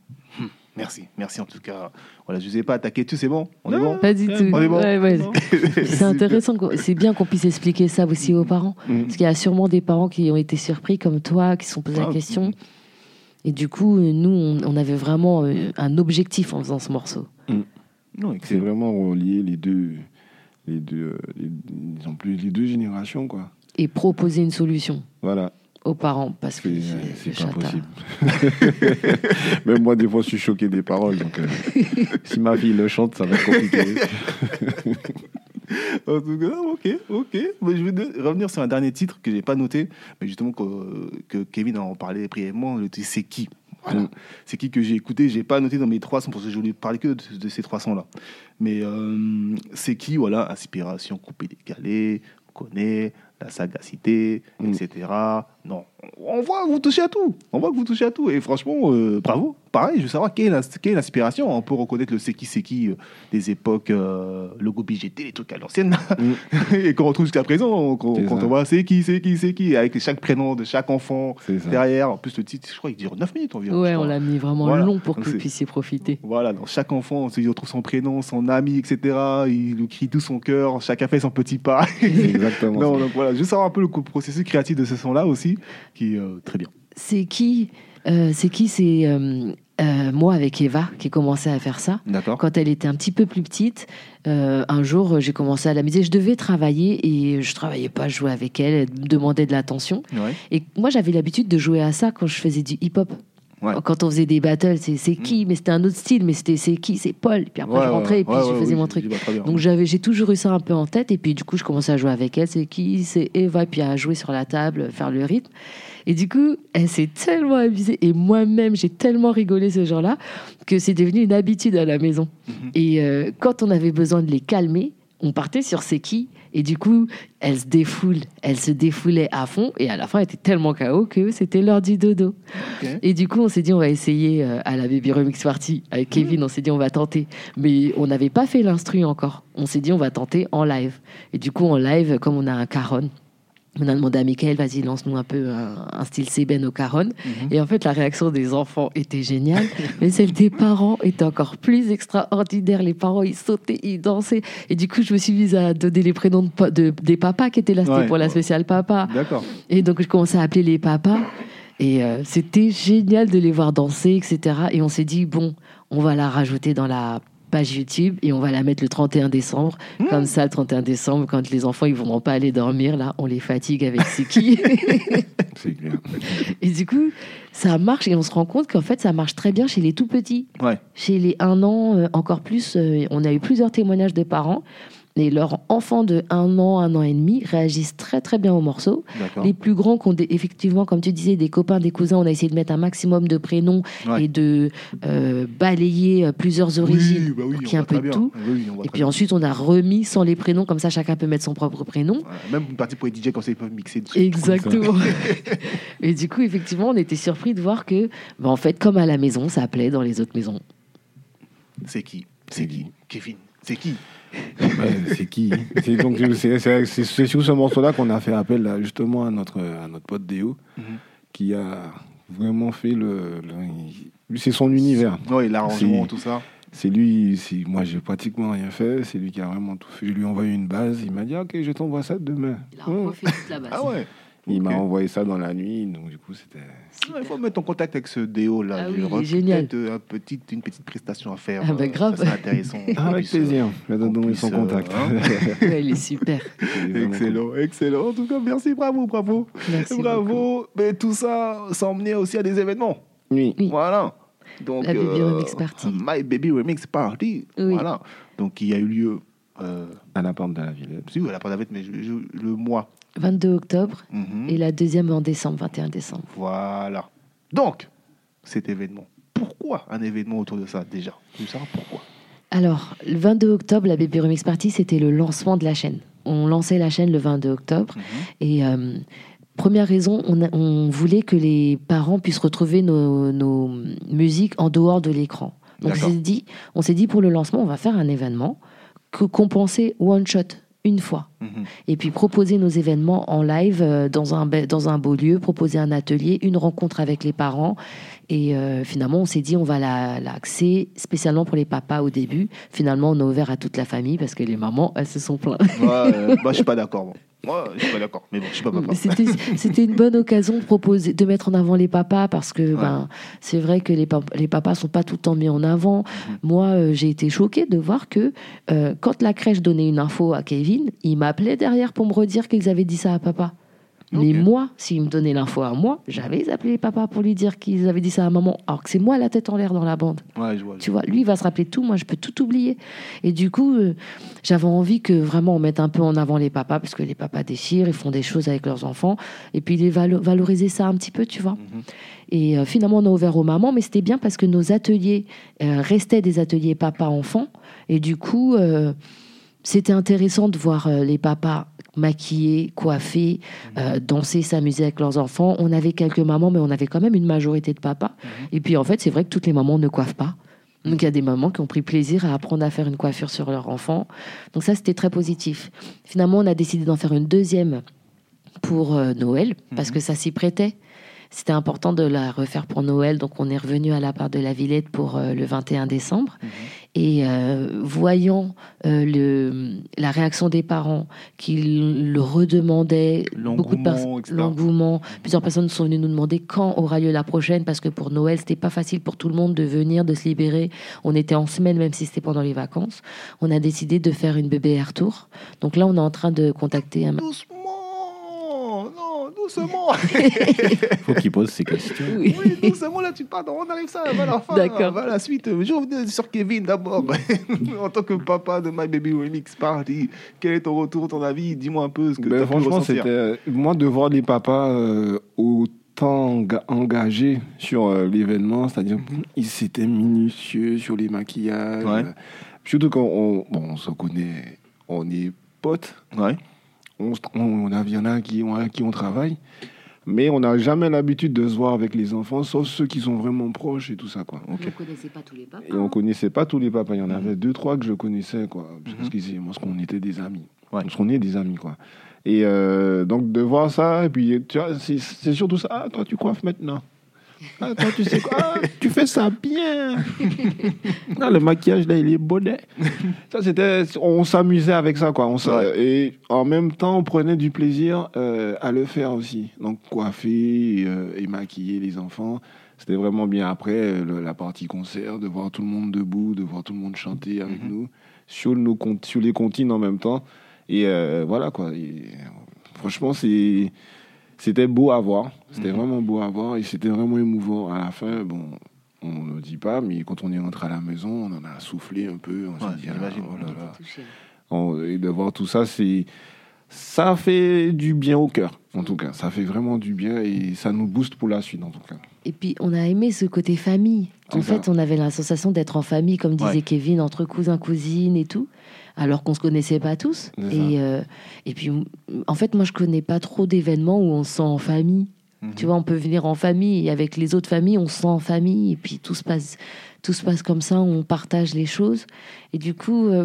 Merci, merci en tout cas. Voilà, je ne vous ai pas attaqué dessus, c'est bon? On est bon? Pas du tout. On est bon? Ouais, ouais. C'est intéressant, c'est bien qu'on puisse expliquer ça aussi aux parents. Mm. Parce qu'il y a sûrement des parents qui ont été surpris comme toi, qui se sont posé Ah, la question. Et du coup, nous, on, on avait vraiment euh, un objectif en faisant ce morceau. Non, C'est vraiment relier les deux, les deux, euh, les, les deux générations. Quoi. Et proposer une solution Voilà. Aux parents. Parce que C'est pas possible. Même moi, des fois, je suis choqué des paroles. Donc, euh, si ma fille le chante, ça va être compliqué. En tout cas, ok, ok. Mais je vais revenir sur un dernier titre que j'ai pas noté, mais justement que, que Kevin en parlait brièvement. Le titre, c'est qui? Voilà. Mm. C'est qui que j'ai écouté. J'ai pas noté dans mes 300 parce que je voulais parler que de, de ces 300 là. Mais euh, c'est qui? Voilà, inspiration coupée décalée. On connaît la sagacité, Mm. etc. Non, on voit que vous touchez à tout. On voit que vous touchez à tout. Et franchement, euh, bravo. Pareil, je veux savoir quelle est l'inspiration. On peut reconnaître le c'est qui, c'est qui euh, des époques euh, logo BGT, les trucs à l'ancienne. Mm. et qu'on retrouve jusqu'à présent, quand, C'est quand on voit c'est qui, c'est qui, c'est qui, avec chaque prénom de chaque enfant derrière. En plus, le titre, je crois qu'il dure 9 minutes environ. Ouais, on l'a mis vraiment Voilà. long pour que vous puissiez profiter. Voilà, dans chaque enfant, on se retrouve son prénom, son ami, etc. Il nous crie tout son cœur, chacun fait son petit pas. Exactement non, donc voilà, juste savoir un peu le processus créatif de ce son-là aussi, qui est euh, très bien. C'est qui euh, C'est qui C'est euh, moi avec Eva qui commençait à faire ça. D'accord. Quand elle était un petit peu plus petite, euh, un jour, j'ai commencé à l'amuser. Je devais travailler et je travaillais pas, je jouais avec elle, elle me demandait de l'attention. Ouais. Et moi, j'avais l'habitude de jouer à ça quand je faisais du hip-hop. Ouais. Quand on faisait des battles, c'est c'est qui Mais c'était un autre style, mais c'était c'est qui C'est Paul. Puis après, Ouais, je rentrais et puis je faisais oui, mon truc. bien. Donc j'avais, j'ai toujours eu ça un peu en tête et puis du coup je commençais à jouer avec elle, c'est qui, c'est Eva, puis à jouer sur la table, faire le rythme. Et du coup, elle s'est tellement amusée et moi-même j'ai tellement rigolé ce jour-là que c'est devenu une habitude à la maison. Mhm. Et euh, quand on avait besoin de les calmer, on partait sur c'est qui et du coup elle se défoule, elle se défoulait à fond et à la fin elle était tellement KO que c'était l'heure du dodo. Et du coup, on s'est dit, on va essayer euh, à la Baby Remix Party avec Kevin. On s'est dit, on va tenter. Mais on n'avait pas fait l'instru encore. On s'est dit, on va tenter en live. Et du coup, en live, comme on a un caron, on a demandé à Michael, vas-y, lance-nous un peu un, un style Seben au caron. Mhm. Et en fait, la réaction des enfants était géniale, mais celle des parents était encore plus extraordinaire. Les parents, ils sautaient, ils dansaient. Et du coup, je me suis mise à donner les prénoms de, pa- de- des papas qui étaient là. C'était Ouais. pour la spéciale papa. D'accord. Et donc, je commençais à appeler les papas. Et euh, c'était génial de les voir danser, etc. Et on s'est dit, bon, on va la rajouter dans la page YouTube et on va la mettre le 31 décembre. Mmh. Comme ça, le 31 décembre, quand les enfants ils vont pas aller dormir, là, on les fatigue avec c'est clair. et du coup, ça marche et on se rend compte qu'en fait, ça marche très bien chez les tout petits. Ouais. Chez les 1 an, euh, encore plus, euh, on a eu plusieurs témoignages de parents. Et leurs enfants de 1 an, 1 an et demi réagissent très très bien au morceau. D'accord. Les plus grands qui ont des- effectivement, comme tu disais, des copains, des cousins, on a essayé de mettre un maximum de prénoms Ouais. et de euh, balayer euh, plusieurs origines. Oui, bah oui, qu'il y on ait un peu de bien. tout. Oui, Et puis bien. ensuite, on a remis sans les prénoms, comme ça chacun peut mettre son propre prénom. Même une partie pour les DJ quand ils peuvent mixer dessus. Exactement. et du coup, effectivement, on était surpris de voir que, bah, en fait, comme à la maison, ça plaît dans les autres maisons. C'est qui? C'est qui? Kevin C'est qui? Ouais, c'est qui C'est donc sur ce morceau-là qu'on a fait appel là, justement à notre à notre pote Déo Mhm. qui a vraiment fait le, c'est son univers. Oui, l'arrangement, C'est- tout ça. C'est lui, moi j'ai pratiquement rien fait, c'est lui qui a vraiment tout fait. Je lui ai envoyé une base, il m'a dit OK, je t'envoie ça demain. Il a refait toute la base. Ah ouais Il m'a envoyé ça dans la nuit, donc du coup c'était Il faut mettre en contact avec ce déo là. Ah Il oui, il est génial. peut-être, euh, un petit- une petite prestation à faire. Ah bah euh, grave. Ça intéressant. Ah, avec puisse, plaisir. Je vais donner son euh, contact. hein. Ouais, il est super. Excellent, excellent. En tout cas, merci, bravo, bravo. Merci beaucoup. bravo. Mais tout ça, ça emmenait aussi à des événements. Oui. Oui. Voilà. Donc, La Baby Remix Party. My Baby Remix Party. Oui. Voilà. Donc, il y a eu lieu. Euh, À la porte de la Villette. si, elle a pas la mais je- je- le mois. 22 octobre Mhm. et la deuxième en décembre, 21 décembre. Voilà. Donc, cet événement. Pourquoi un événement autour de ça déjà? Pourquoi? Alors, le 22 octobre, la Baby Remix Party, c'était le lancement de la chaîne. On lançait la chaîne le 22 octobre. Et euh, première raison, on, a- on voulait que les parents puissent retrouver nos, nos musiques en dehors de l'écran. Donc, on s'est dit, on s'est dit pour le lancement, on va faire un événement que compenser one shot une fois. Mhm. Et puis proposer nos événements en live euh, dans un, dans un beau lieu, proposer un atelier, une rencontre avec les parents. Et euh, finalement, on s'est dit, on va la- l'axer spécialement pour les papas au début. Finalement, on a ouvert à toute la famille parce que les mamans, elles se sont plaintes. Moi, euh, je suis pas d'accord. Moi, je suis pas d'accord. Mais bon, je suis pas papa. C'était c'était une bonne occasion de proposer, de mettre en avant les papas parce que ben, c'est vrai que les, pap- les papas sont pas tout le temps mis en avant. Mhm. Moi, euh, j'ai été choquée de voir que euh, quand la crèche donnait une info à Kevin, il m'appelait derrière pour me redire qu'ils avaient dit ça à papa. Mais moi, s'ils me donnaient l'info à moi, j'avais appelé papa pour lui dire qu'ils avaient dit ça à maman, alors que c'est moi la tête en l'air dans la bande. Ouais, je vois. Tu vois, lui, il va se rappeler tout, moi, je peux tout oublier. Et du coup, euh, j'avais envie que vraiment on mette un peu en avant les papas, parce que les papas déchirent, ils font des choses avec leurs enfants, et puis les valo- valoriser ça un petit peu, tu vois. Mhm. Et euh, finalement, on a ouvert aux mamans, mais c'était bien parce que nos ateliers euh, restaient des ateliers papa-enfant, et du coup, c'était intéressant de voir les papas maquillés, coiffés, euh, danser, s'amuser avec leurs enfants. On avait quelques mamans, mais on avait quand même une majorité de papas. Et puis en fait, c'est vrai que toutes les mamans ne coiffent pas. Donc il y a des mamans qui ont pris plaisir à apprendre à faire une coiffure sur leur enfant. Donc ça, c'était très positif. Finalement, on a décidé d'en faire une deuxième pour euh, Noël, parce que ça s'y prêtait. C'était important de la refaire pour Noël, donc on est revenu à la part de la Villette pour euh, le 21 décembre. Et euh, voyant euh, le, la réaction des parents qui le redemandaient, beaucoup de personnes, l'engouement, plusieurs personnes sont venues nous demander quand aura lieu la prochaine, parce que pour Noël, c'était pas facile pour tout le monde de venir, de se libérer. On était en semaine, même si c'était pendant les vacances. On a décidé de faire une bébé air tour. Donc là, on est en train de contacter un. Doucement doucement Faut qu'il pose ses questions. Oui. Oui, doucement, là, tu pars. On arrive ça, va la fin. D'accord. Va la suite. Je revenais sur Kevin d'abord. en tant que papa de My Baby Remix Party, quel est ton retour, ton avis? Dis-moi un peu ce que Ben, tu as franchement, c'était moi de voir les papas euh, autant enga- engagés sur euh, l'événement, c'est-à-dire ils étaient minutieux sur les maquillages. Ouais. euh, surtout quand on, bon, on se connaît, on est potes, Ouais. On, on, il y en a qui, on, qui on travaille, mais on n'a jamais l'habitude de se voir avec les enfants, sauf ceux qui sont vraiment proches et tout ça, quoi. On ne connaissait pas tous les papas. Et on connaissait pas tous les papas. Il y en avait deux, trois que je connaissais, quoi. Parce c'est- parce qu'on était des amis. Ouais. Parce qu'on est des amis, quoi. Et euh, donc, de voir ça, et puis, c'est surtout ça. Ah, toi, tu coiffes maintenant. Ah, toi, tu sais quoi? Ah, Tu fais ça bien. Ah, le maquillage, là, il est bonnet. Ça, c'était... On s'amusait avec ça, quoi. On Ouais. Et en même temps, on prenait du plaisir euh, à le faire aussi. Donc, coiffer euh, et maquiller les enfants. C'était vraiment bien. Après, euh, le- la partie concert, de voir tout le monde debout, de voir tout le monde chanter avec Mhm. nous, sur, nos, sur les comptines en même temps. Et euh, voilà, quoi. Et, franchement, c'est, c'était beau à voir. C'était Mhm. vraiment beau à voir et c'était vraiment émouvant. À la fin, bon, on ne le dit pas, mais quand on est rentré à la maison, on en a soufflé un peu. On Ouais, s'est dit, ah, oh là là. On- et de voir tout ça, c'est ça fait du bien au cœur, en tout cas. Ça fait vraiment du bien et ça nous booste pour la suite, en tout cas. Et puis, on a aimé ce côté famille. En ça. fait, on avait la sensation d'être en famille, comme disait Ouais. Kevin, entre cousins, cousines et tout, alors qu'on se connaissait pas tous. Et, euh, et puis, en fait, moi, je connais pas trop d'événements où on se sent en famille. Mhm. Tu vois, on peut venir en famille et avec les autres familles, on se sent en famille et puis tout se passe, tout se passe comme ça, on partage les choses. Et du coup, euh,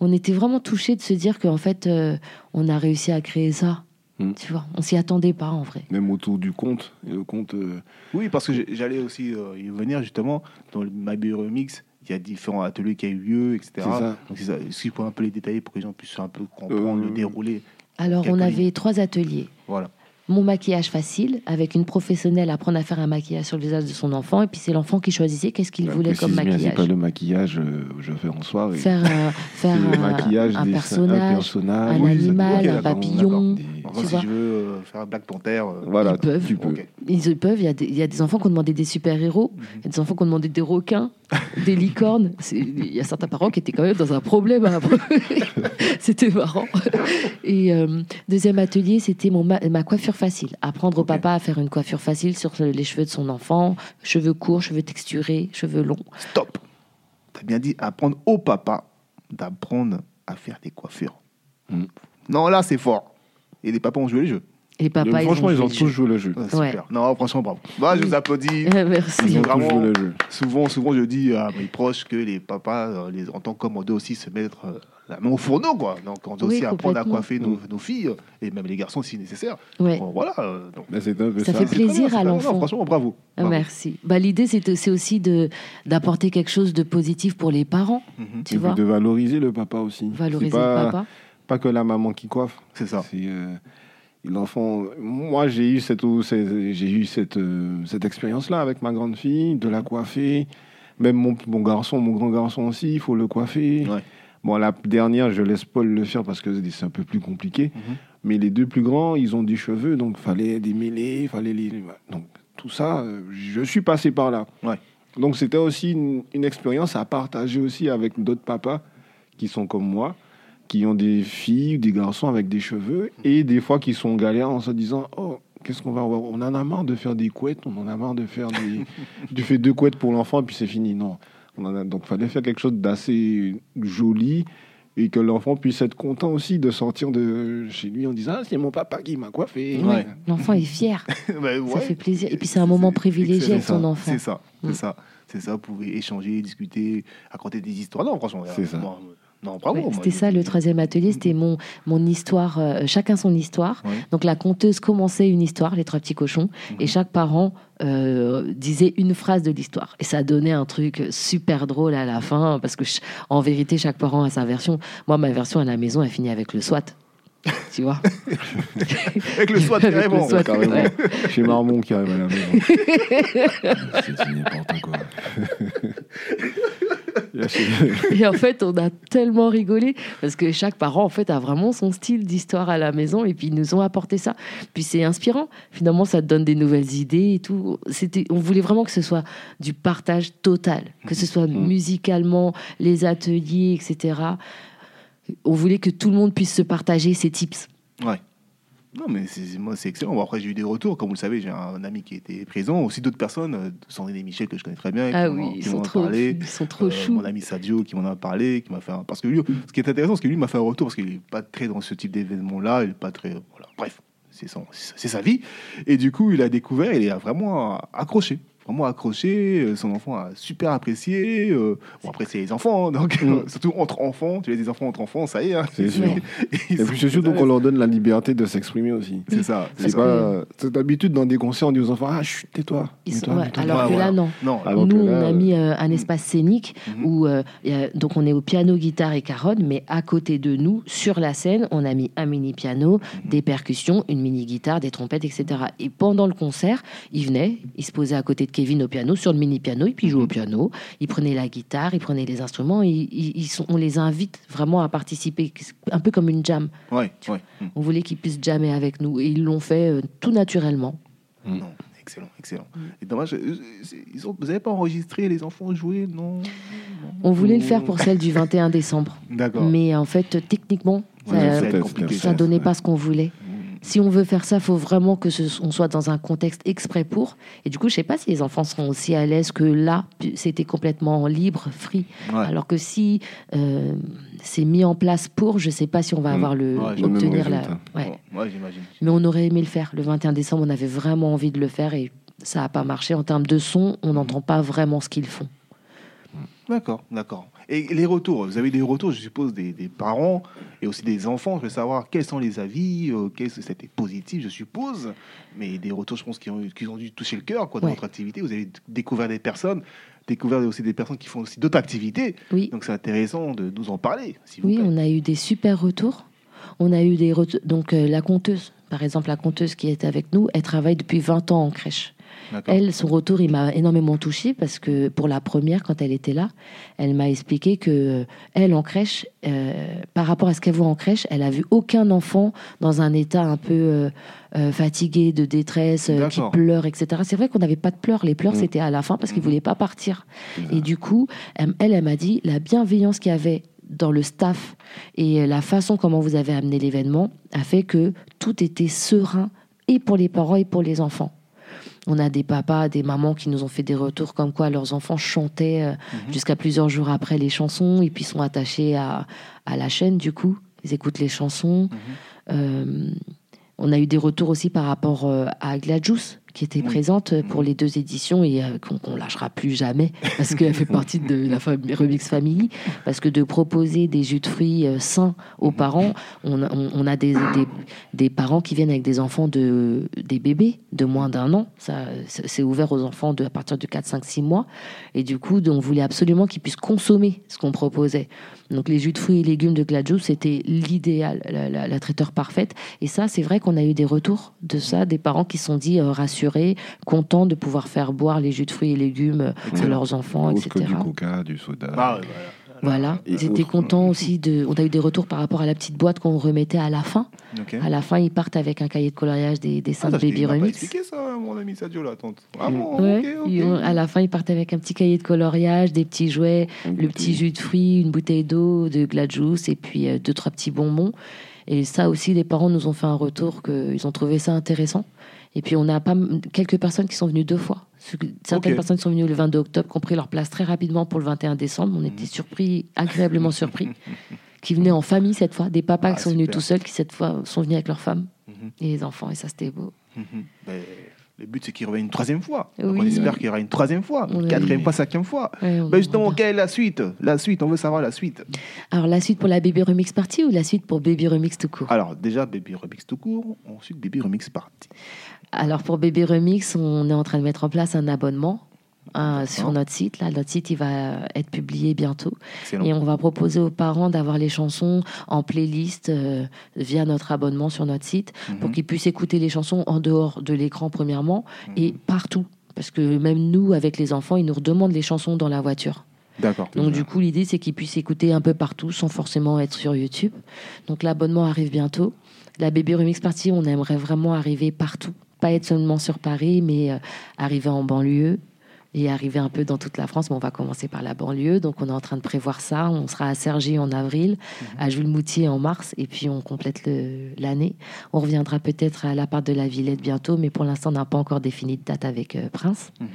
on était vraiment touchés de se dire qu'en fait, euh, on a réussi à créer ça. Mm. Tu vois, on s'y attendait pas en vrai. Même autour du compte. Et le compte, euh, Oui, parce que j'allais aussi euh, y venir justement. Dans le My Baby Remix, il y a différents ateliers qui ont eu lieu, etc. C'est ça. Donc, c'est ça. Est-ce qu'il faut un peu les détailler pour que les gens puissent un peu comprendre Euh, le déroulé Alors, on avait trois ateliers. Voilà. Mon maquillage facile, avec une professionnelle apprendre à faire un maquillage sur le visage de son enfant. Et puis, c'est l'enfant qui choisissait qu'est-ce qu'il bah, voulait comme maquillage. C'est pas le maquillage euh, que je fais en soirée. Faire, un- faire maquillage un des- personnage, personnage, un oui, animal, un papillon. d'accord. Par Tu si vois. je veux euh, faire un Black Panther, euh, Voilà, Ils peuvent. tu peux. ok. Ils peuvent. Il y, a des, il y a des enfants qui ont demandé des super-héros, il y a des enfants qui ont demandé des requins, des licornes. Il y a certains parents qui étaient quand même dans un problème. hein. c'était marrant. Et euh, deuxième atelier, c'était mon ma, ma coiffure facile. Apprendre au papa à faire une coiffure facile sur les cheveux de son enfant, cheveux courts, cheveux texturés, cheveux longs. Stop. T'as bien dit apprendre au papa d'apprendre à faire des coiffures. Mm. Non, là, c'est fort. Et les papas ont joué le jeu. Et les papas, Donc, franchement, ils ont joué tous joué le jeu. Ah, Ouais. super. Non, franchement, bravo. Bah, je vous applaudis. Merci. Ils ont tous Vraiment. joué le jeu. Souvent, souvent, je dis à mes proches que les papas, euh, les, en tant qu'hommes, on doit aussi se mettre euh, la main au fourneau, quoi. Donc, on doit Oui, aussi apprendre à coiffer nos, nos filles, et même les garçons si nécessaire. Ouais. Bon, voilà. euh, donc, Bah, c'est un peu Ça ça. fait plaisir bien, à l'enfant. Franchement, bravo. Bravo. Merci. Bah, L'idée, c'est aussi de- d'apporter quelque chose de positif pour les parents, Mhm. tu Et vois. de valoriser le papa aussi. Valoriser pas, le papa. Pas que la maman qui coiffe. C'est ça. C'est euh, l'enfant. Moi, j'ai eu cette, j'ai eu cette, euh, cette expérience-là avec ma grande fille, de la coiffer. Même mon, mon garçon, mon grand garçon aussi, il faut le coiffer. Ouais. Bon, la dernière, je laisse Paul le faire parce que c'est un peu plus compliqué. Mhm. Mais les deux plus grands, ils ont des cheveux, donc fallait des mêlés, fallait les. Donc tout ça, euh, je suis passé par là. Ouais. Donc c'était aussi une, une expérience à partager aussi avec d'autres papas qui sont comme moi, qui ont des filles, des garçons avec des cheveux, et des fois qui sont en galère en se disant Oh, qu'est-ce qu'on va avoir? On en a marre de faire des couettes, on en a marre de faire des. tu fais deux couettes pour l'enfant, puis c'est fini. Non. On en a... Donc fallait faire quelque chose d'assez joli et que l'enfant puisse être content aussi de sortir de chez lui en disant ah, c'est mon papa qui m'a coiffé. Ouais. L'enfant est fier. Bah, Ça fait plaisir. Et puis, c'est un moment privilégié avec son enfant. C'est ça, c'est Mm. ça, c'est ça. Vous pouvez échanger, discuter, raconter des histoires. Non, franchement, C'est ça. moi, non, bravo. Ouais, moi, c'était ça le troisième atelier, c'était mon, mon histoire, euh, chacun son histoire. Ouais. Donc la conteuse commençait une histoire, les trois petits cochons, et chaque parent euh, disait une phrase de l'histoire. Et ça donnait un truc super drôle à la fin, parce que en vérité, chaque parent a sa version. Moi, ma version à la maison, elle finit avec le SWAT. tu vois? Avec le SWAT, Avec le carrément. SWAT. Carrément. Ouais. Chez Marmon qui arrive à la maison. c'est n'importe quoi. Et en fait, on a tellement rigolé parce que chaque parent, en fait, a vraiment son style d'histoire à la maison et puis ils nous ont apporté ça. Puis c'est inspirant. Finalement, ça te donne des nouvelles idées et tout. C'était, on voulait vraiment que ce soit du partage total, que ce soit Mhm. musicalement, les ateliers, etc. On voulait que tout le monde puisse se partager ses tips. Ouais. Non, mais c'est, moi, c'est excellent. Bon, après, j'ai eu des retours. Comme vous le savez, j'ai un ami qui était présent. Aussi d'autres personnes, euh, Sandrine et Michel, que je connais très bien. Ah qui oui, ils qui sont m'en trop, parlé. ils sont trop Euh, choux. Mon ami Sadio qui m'en a parlé, qui m'a fait un... parce que lui, ce qui est intéressant, c'est que lui m'a fait un retour parce qu'il est pas très dans ce type d'événement-là, il est pas très voilà. Bref, c'est son, c'est sa vie. Et du coup, il a découvert, il a vraiment accroché, vraiment accroché. Euh, Son enfant a super apprécié. Euh, Bon après, c'est les enfants, hein, donc Mm. surtout entre enfants. Tu as des enfants entre enfants, ça y est. hein. C'est sûr. Ils Et puis c'est surtout qu'on leur donne la liberté de s'exprimer aussi. C'est ça. C'est pas. C'est d'habitude dans des concerts, on dit aux enfants Ah, chut, tais-toi. Ils sont- tais-toi, ouais, tais-toi. alors Ouais, que là, voilà. non. Non, Alors Nous, que on a euh, mis euh, un espace scénique Mhm. où euh, il y a- donc on est au piano, guitare et caronne, mais à côté de nous, sur la scène, on a mis un mini piano, Mhm. des percussions, une mini guitare, des trompettes, etc. Et pendant le concert, il venait, il se posait à côté de Kevin au piano, sur le mini piano, et puis il jouait au piano, il prenait la guitare, il prenait les instruments, et ils- ils sont, on les invite vraiment à participer, un peu comme une jam. ouais, ouais. Mm. On voulait qu'ils puissent jammer avec nous, et ils l'ont fait euh, tout naturellement. Non, excellent, excellent. Et dommage, ils ont, vous n'avez pas enregistré les enfants jouer, non? On voulait le faire pour celle du 21 décembre. D'accord. Mais en fait, techniquement, Ouais, ça, ça donnait pas ce qu'on voulait. Si on veut faire ça, il faut vraiment que ce, on soit dans un contexte exprès pour. Et du coup, je sais pas si les enfants seront aussi à l'aise que là, c'était complètement libre, free. Ouais. Alors que si euh, c'est mis en place pour, je sais pas si on va Mm. avoir le Ouais, obtenir la. résultat. Ouais. Ouais, j'imagine. Mais on aurait aimé le faire. Le 21 décembre, on avait vraiment envie de le faire et ça a pas marché. En termes de son, on n'entend pas vraiment ce qu'ils font. D'accord, d'accord. Et les retours, vous avez des retours, je suppose, des, des parents et aussi des enfants. Je veux savoir quels sont les avis, euh, qu'est-ce que c'était positif, je suppose. Mais des retours, je pense, qui ont, qui ont dû toucher le cœur quoi, dans Ouais. votre activité. Vous avez découvert des personnes, découvert aussi des personnes qui font aussi d'autres activités. Oui. Donc c'est intéressant de nous en parler, vous Oui, plaît. on a eu des super retours. On a eu des retours. Donc, euh, la conteuse, par exemple, la conteuse qui est avec nous, elle travaille depuis 20 ans en crèche. Elle, son retour, il m'a énormément touchée parce que pour la première, quand elle était là, elle m'a expliqué que euh, elle en crèche, euh, par rapport à ce qu'elle voit en crèche, elle a vu aucun enfant dans un état un peu euh, euh, fatigué, de détresse, qui pleure, etc. C'est vrai qu'on n'avait pas de pleurs. Les pleurs, Mm. c'était à la fin parce qu'ils Mhm. voulaient pas partir. Et du coup, elle, elle, elle m'a dit la bienveillance qu'il y avait dans le staff et la façon comment vous avez amené l'événement a fait que tout était serein et pour les parents et pour les enfants. On a des papas, des mamans qui nous ont fait des retours comme quoi leurs enfants chantaient euh, Mhm. jusqu'à plusieurs jours après les chansons et puis sont attachés à, à la chaîne du coup. Ils écoutent les chansons. Mhm. Euh, on a eu des retours aussi par rapport euh, à Gladjus, qui était Oui. présente pour les deux éditions et euh, qu'on qu'on lâchera plus jamais parce qu'elle fait partie de la famille Remix Family. Parce que de proposer des jus de fruits euh, sains aux parents, on a, on- on a des, des, des parents qui viennent avec des enfants de des bébés de moins d'un an. Ça, c'est ouvert aux enfants de à partir de 4, 5, 6 mois. Et du coup, on voulait absolument qu'ils puissent consommer ce qu'on proposait. Donc les jus de fruits et légumes de Gladjus, c'était l'idéal, la, la- la traiteur parfaite. Et ça, c'est vrai qu'on a eu des retours de ça, des parents qui se sont dit euh, rassurés, contents de pouvoir faire boire les jus de fruits et légumes à leurs enfants, Autre que etc. du coca, du soda. Ah, ouais, voilà. Ils étaient contents aussi de. On a eu des retours par rapport à la petite boîte qu'on remettait à la fin. À la fin, ils partent avec un cahier de coloriage des dessins Ah, de Baby Remix. expliqué ça, mon ami Sadio, là, tante. Ah bon, Ouais, ok, ok. ils ont- à la fin, ils partent avec un petit cahier de coloriage, des petits jouets, le petit jus de fruits, une bouteille d'eau, de Gladjus et puis euh, deux, trois petits bonbons. Et ça aussi, les parents nous ont fait un retour qu'ils ont trouvé ça intéressant. Et puis, on a pas quelques personnes qui sont venues deux fois. Certaines Ok. personnes qui sont venues le 22 octobre, qui ont pris leur place très rapidement pour le 21 décembre. On était surpris, agréablement surpris. qui venaient en famille cette fois, des papas Ah, qui sont venus tout seuls, qui cette fois sont venus avec leurs femmes Mhm, et les enfants. Et ça, c'était beau. mhm. Ben, le but, c'est qu'il revienne une troisième fois. Donc, on espère qu'il y aura une troisième fois, une quatrième fois, cinquième fois. Ouais, Ben justement, quelle est la suite? La suite, on veut savoir la suite. Alors, la suite pour la Baby Remix Party ou la suite pour Baby Remix tout court? Alors, déjà, Baby Remix tout court, ensuite Baby Remix Party. Alors pour Baby Remix, on est en train de mettre en place un abonnement hein, sur notre site. Là, notre site, il va être publié bientôt. Excellent. Et on va proposer aux parents d'avoir les chansons en playlist euh, via notre abonnement sur notre site pour Mhm. qu'ils puissent écouter les chansons en dehors de l'écran premièrement Mhm. et partout. Parce que même nous, avec les enfants, ils nous redemandent les chansons dans la voiture. D'accord. Donc du coup, l'idée, c'est qu'ils puissent écouter un peu partout sans forcément être sur YouTube. Donc l'abonnement arrive bientôt. La Baby Remix Party, on aimerait vraiment arriver partout. Pas être seulement sur Paris, mais euh, arriver en banlieue et arriver un peu dans toute la France. Mais on va commencer par la banlieue. Donc on est en train de prévoir ça. On sera à Cergy en avril, à Jules-Moutier en mars, et puis on complète l'année. On reviendra peut-être à la part de la Villette bientôt, mais pour l'instant, on n'a pas encore défini de date avec euh, Prince. Mhm.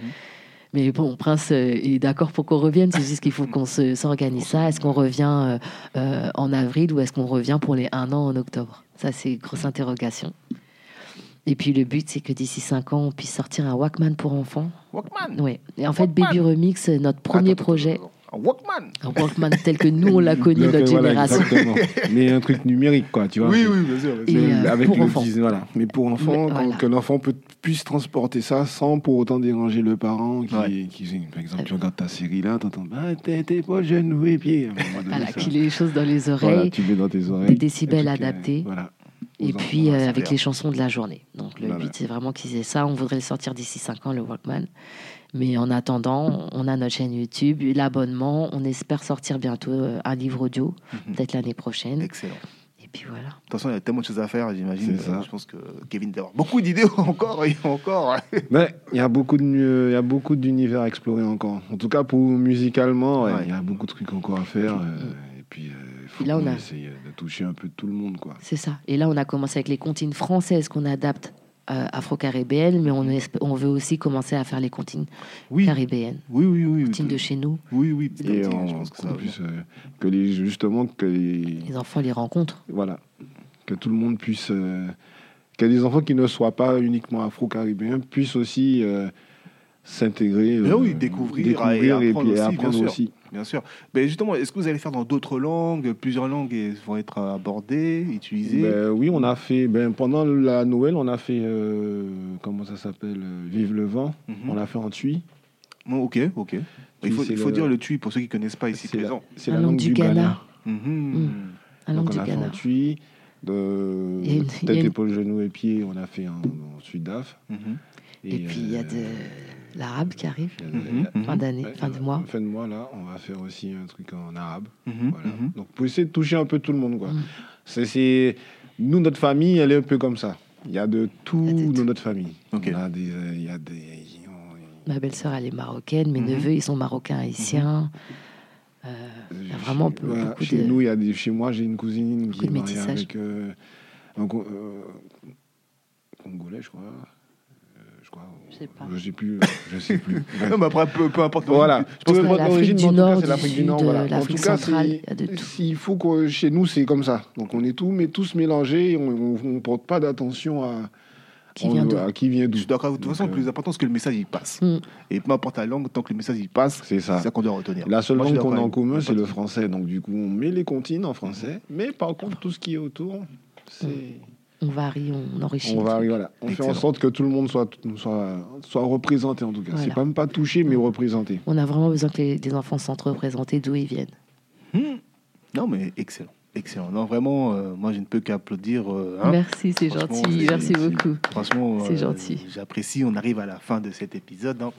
Mais bon, Prince euh, est d'accord pour qu'on revienne. C'est juste qu'il faut qu'on se- s'organise ça. Est-ce qu'on revient euh, euh, en avril ou est-ce qu'on revient pour les un an en octobre? Ça, c'est une grosse interrogation. Et puis le but, c'est que d'ici cinq ans, on puisse sortir un Walkman pour enfants. Walkman Oui. Et en fait, Walkman. Baby Remix, euh, notre premier Attends, projet, attends, attends. Un Walkman un Walkman tel que nous, on l'a connu, Donc, notre voilà, génération. exactement. Mais un truc numérique, quoi, tu vois. Oui, oui, bien sûr. bien euh, avec pour le enfants. petit- voilà. Mais pour enfants, voilà. que l'enfant peut, puisse transporter ça sans pour autant déranger le parent qui, Ouais. qui par exemple, tu regardes ta série là, t'entends, bah, t'es t'es pas jeune, oui, pied. Voilà, qu'il ait les choses dans les oreilles. Voilà, tu mets dans tes oreilles. des décibels euh, adaptés. Voilà. Et puis euh, avec les chansons de la journée. Donc le but c'est vraiment qu'ils aient ça. On voudrait le sortir d'ici 5 ans, le Walkman. Mais en attendant, on a notre chaîne YouTube, l'abonnement. On espère sortir bientôt euh, un livre audio, Mhm. peut-être l'année prochaine. Excellent. Et puis voilà. De toute façon, il y a tellement de choses à faire, j'imagine. C'est ça. Euh, Je pense que Kevin doit avoir beaucoup d'idées encore et encore. Mais il y a beaucoup de mieux- il y a beaucoup d'univers à explorer encore. En tout cas, pour musicalement, ouais, il Ouais. y a beaucoup de trucs encore à faire. euh, et puis, Et là, on qu'on a- essaye de toucher un peu tout le monde, quoi. C'est ça. Et là, on a commencé avec les comptines françaises qu'on adapte euh, afro-caribéennes, mais on, esp- on veut aussi commencer à faire les comptines Oui, caribéennes, oui, oui. oui, comptines oui. de chez nous. Oui, oui. Et petit, en, je pense que ça plus, euh, que les, justement, que les, Les enfants les rencontrent. voilà, que tout le monde puisse, euh, que les enfants qui ne soient pas uniquement afro-caribéens puissent aussi euh, s'intégrer, Mais euh, oui, découvrir découvrir et et, apprendre puis aussi, apprendre sûr. aussi. Bien sûr. Mais justement, est-ce que vous allez faire dans d'autres langues? Plusieurs langues et- vont être abordées, utilisées? Ben oui, on a fait, ben, pendant la Noël, on a fait, euh, comment ça s'appelle, euh, Vive le vent. Mhm. On l'a fait en tui. Bon, ok, ok. Il faut, c'est il faut le- dire le tui pour ceux qui ne connaissent pas ici C'est la, présents. c'est La la langue du Ghana. Ghana. La langue Donc on du l'a fait en tui. De a une- a tête, une- épaule, genou et pied, on a fait en, en Sudaf. Mhm. Et, puis il y a euh, de l'arabe qui arrive, de- Mhm, mhm. fin d'année, fin de mois. Fin de mois, là, on va faire aussi un truc en arabe. Mhm, Voilà. Donc, pour essayer de toucher un peu tout le monde, quoi. Mm. C'est, Nous, notre famille, elle est un peu comme ça. Il y a de tout a de dans tout. notre famille. Ok. On a des, euh, il y a des... Ma belle-sœur, elle est marocaine, mes neveux, ils sont marocains haïtiens. Euh, Il y a vraiment Chez- beaucoup voilà, chez de- nous, il y a des, chez moi, j'ai une cousine Beaucoup qui est mariée métissage. avec euh, un euh, Congolais, je crois. Euh, je sais pas. Je sais plus. Je sais plus. Bref. Non, mais après, peu, peu importe. Voilà. Je pense que- l'Afrique l'origine, du Nord, c'est l'Afrique du Sud, Nord. Voilà. euh, En l'Afrique tout cas, s'il faut que chez nous, c'est comme ça. Donc on est tous, mais tous mélangés. On ne porte pas d'attention à Qui on- vient d'où à qui vient Je d'où. suis d'accord. De toute façon, le plus important, c'est que le message il passe. Mm. Et peu importe la langue, tant que le message il passe, C'est ça. c'est ça qu'on doit retenir. La seule Moi, langue qu'on a en commun, c'est le français. Donc du coup, on met les comptines en français. Mais par contre, tout ce qui est autour, c'est... On varie, on enrichit. On le va, truc. voilà. On fait Excellent. en sorte que tout le monde soit, soit, soit représenté en tout cas. Voilà. C'est pas même pas touché, mais représenté. On a vraiment besoin que les, les enfants se sentent représentés d'où ils viennent. Hmm. Non, mais excellent. Excellent. Non, vraiment, euh, moi, je ne peux qu'applaudir. euh, hein. Merci, c'est gentil. Merci beaucoup. Franchement, C'est euh, gentil. J'apprécie. On arrive à la fin de cet épisode. hein.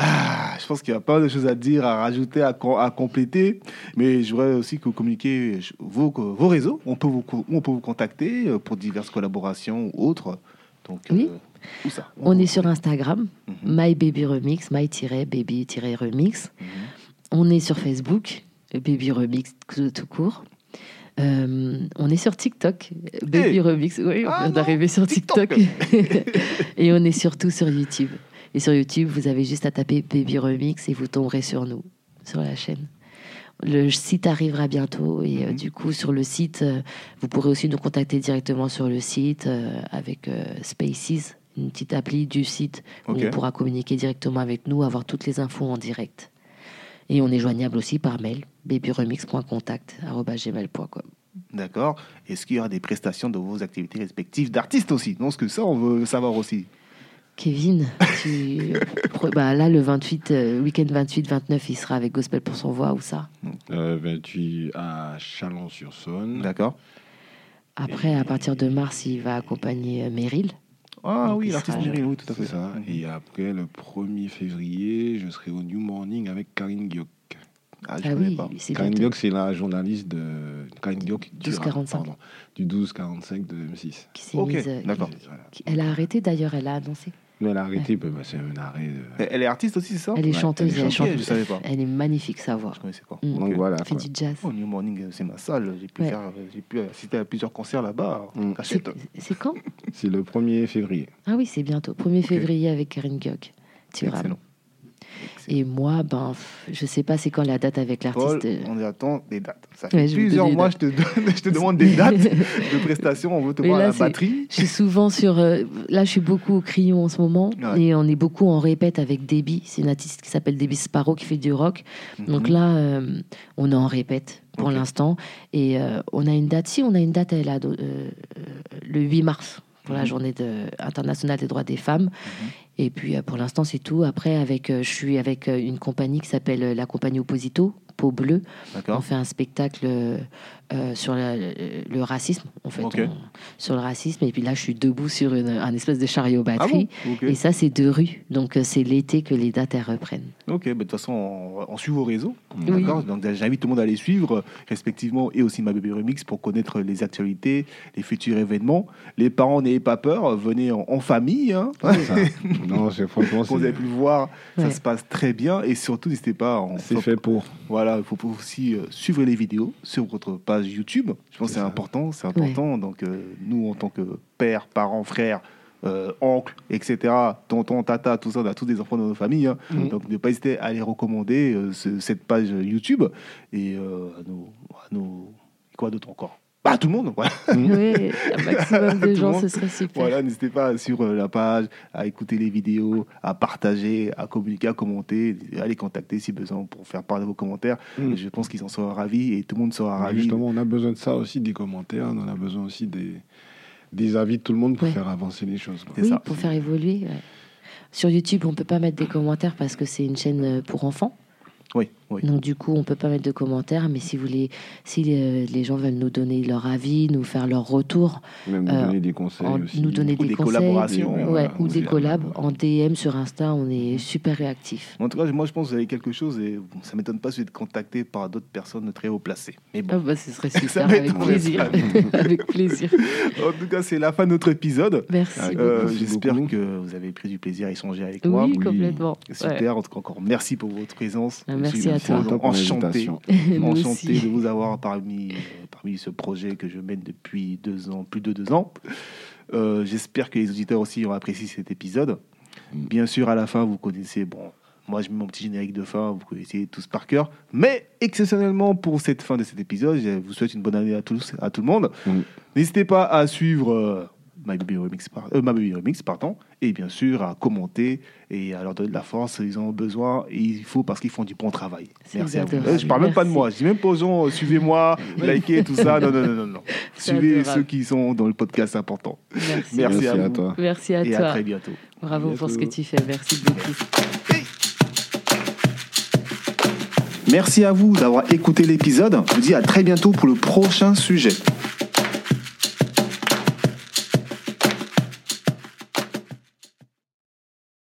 Ah, je pense qu'il y a pas de choses à dire, à rajouter, à, com- à compléter. Mais je voudrais aussi que vous communiquiez vos, vos réseaux. On peut vous, co- on peut vous contacter euh, pour diverses collaborations ou autres. Donc, Oui. euh, ça? On est sur Instagram, Mhm. My Baby Remix, My-Baby-Remix. Mhm. On est sur Facebook, Baby Remix tout, court. Euh, on est sur TikTok, Baby Hey Remix. Oui, on Ah vient d'arriver sur TikTok. TikTok. et on est surtout sur YouTube. Et sur YouTube, vous avez juste à taper Baby Remix et vous tomberez sur nous, sur la chaîne. Le site arrivera bientôt et euh, Mhm. du coup sur le site, euh, vous pourrez aussi nous contacter directement sur le site euh, avec Spaces, une petite appli du site où on pourra communiquer directement avec nous, avoir toutes les infos en direct. Et on est joignable aussi par mail, babyremix.contact.gmail.com. D'accord. Est-ce qu'il y aura des prestations de vos activités respectives d'artistes aussi? Non, parce que ça, on veut savoir aussi. Kevin, tu... bah, là le 28, euh, week-end 28-29, il sera avec Gospel pour son voix ou ça? Euh, 28 à Chalon-sur-Saône. D'accord. Après, à partir de mars, il va accompagner euh, Meryl. Ah Donc, oui, il l'artiste Meryl, oui, tout à fait. Ça. Et après, le 1er février, je serai au New Morning avec Karine Gyok. Ah, Ah oui, c'est Karine. Gyok, c'est la journaliste de. Karine Gyok du, 12-45. pardon, du 12-45 de M6. qui s'est Ok, mise, euh, qui- Elle a arrêté d'ailleurs, elle a annoncé. Mais elle a arrêté, bah, c'est un arrêt. de- Elle est artiste aussi, c'est ça Elle est chanteuse, elle est elle, chanteuse, chante- je savais pas. elle est magnifique sa voix. Je connaissais pas. Mm. Donc Ok. voilà. Elle fait quoi. du jazz. Oh, New Morning, euh, c'est ma salle. J'ai pu, Ouais. faire, euh, j'ai pu assister à plusieurs concerts là-bas. Mm. C'est cachette. c'est quand? C'est le 1er février. Ah oui, c'est bientôt. 1er février avec Karine Gyok. Tu verras. Excellent. Et moi, ben, je sais pas c'est quand la date avec l'artiste. on attend des dates. Ça fait Ouais, plusieurs mois, je te, donne- je te demande des dates de prestations. On veut te Mais voir à la batterie. Je suis souvent sur. euh, là, je suis beaucoup au crayon en ce moment. Ouais. Et on est beaucoup en répète avec Debbie. C'est une artiste qui s'appelle Debbie Sparrow qui fait du rock. Donc Mhm. là, euh, on est en répète pour l'instant. Et euh, on a une date. Si, on a une date elle, a, euh, euh, le 8 mars pour la Mhm. journée de, internationale des droits des femmes. Et puis euh, pour l'instant, c'est tout. Après, avec, euh, je suis avec euh, une compagnie qui s'appelle la compagnie Opposito, Peau Bleue. On fait un spectacle euh, sur la- le, racisme, en fait. Ok. on- sur le racisme. Et puis là, je suis debout sur une, un espèce de chariot Ah bon. Et ça, c'est deux rues. Donc, euh, c'est l'été que les dates, elles reprennent. Ok, bah, de toute façon, on, on suit vos réseaux. Oui. D'accord Donc j'invite tout le monde à les suivre, respectivement, et aussi ma bébé remix pour connaître les actualités, les futurs événements. Les parents, n'ayez pas peur, venez en, en famille. Hein. C'est ça. non, c'est franchement, vous avez pu le voir, ça se passe très bien. Et surtout, n'hésitez pas. c'est fait pour. Voilà, il faut aussi euh, suivre les vidéos sur votre page YouTube. Je pense que C'est important. C'est important. Donc, euh, nous, en tant que père, parents, frères, euh, oncles, etc., tonton, tata, tout ça, on a tous des enfants dans nos familles. hein. Mhm. Donc, ne pas hésiter à les recommander, euh, ce- cette page YouTube. Et euh, à nos. À nos quoi d'autre encore? Bah, tout le monde, voilà. oui, un maximum de gens, monde. ce serait super. Voilà, n'hésitez pas sur euh, la page à écouter les vidéos, à partager, à communiquer, à commenter, à les contacter si besoin pour faire part de vos commentaires. Mm. Je pense qu'ils en seront ravis et tout le monde sera ravi. Justement, on a besoin de ça aussi, des commentaires. On en a besoin aussi des, des avis de tout le monde pour Ouais. faire avancer les choses. quoi. Oui, ça. pour faire évoluer. ouais. Sur YouTube, on peut pas mettre des commentaires parce que c'est une chaîne euh, pour enfants. Oui, oui. Donc du coup, on peut pas mettre de commentaires, mais si vous voulez, si les, les gens veulent nous donner leur avis, nous faire leur retour, Même nous Euh, donner des conseils en- aussi. nous donner Ou des, des conseils, collaborations, ouais, voilà, ou des collabs en DM sur Insta, on est super réactifs. En tout cas, moi, je pense que vous avez quelque chose et bon, ça m'étonne pas si vous êtes contacté par d'autres personnes très haut placées. Mais bon. Ah bah, ce serait super, avec plaisir, avec plaisir. En tout cas, c'est la fin de notre épisode. Merci. Beaucoup. Euh, J'espère beaucoup. que vous avez pris du plaisir à échanger avec moi. oui, oui. complètement. Super. Ouais. En tout cas, encore merci pour votre présence. Ah, merci suis à toi. Enchanté, enchanté de vous avoir parmi, euh, parmi ce projet que je mène depuis deux ans, plus de deux ans. Euh, J'espère que les auditeurs aussi ont apprécié cet épisode. Mm. Bien sûr, à la fin, vous connaissez, bon, moi je mets mon petit générique de fin, vous connaissez tous par cœur. Mais exceptionnellement pour cette fin de cet épisode, je vous souhaite une bonne année à tous, à tout le monde. Mm. N'hésitez pas à suivre euh, My Baby Remix, par- euh, My Baby Remix, pardon, et bien sûr à commenter et à leur donner de la force. Ils en ont besoin et il faut parce qu'ils font du bon travail. Merci à vous. Euh, Je parle même pas de moi. Je dis même pas aux gens euh, suivez-moi, likez tout ça. Non, non, non, non, non. Suivez adorable. ceux qui sont dans le podcast important. Merci. Merci à toi. Merci à et toi. à très bientôt. Bravo pour ce que tu fais. Merci beaucoup. Merci à vous d'avoir écouté l'épisode. Je vous dis à très bientôt pour le prochain sujet.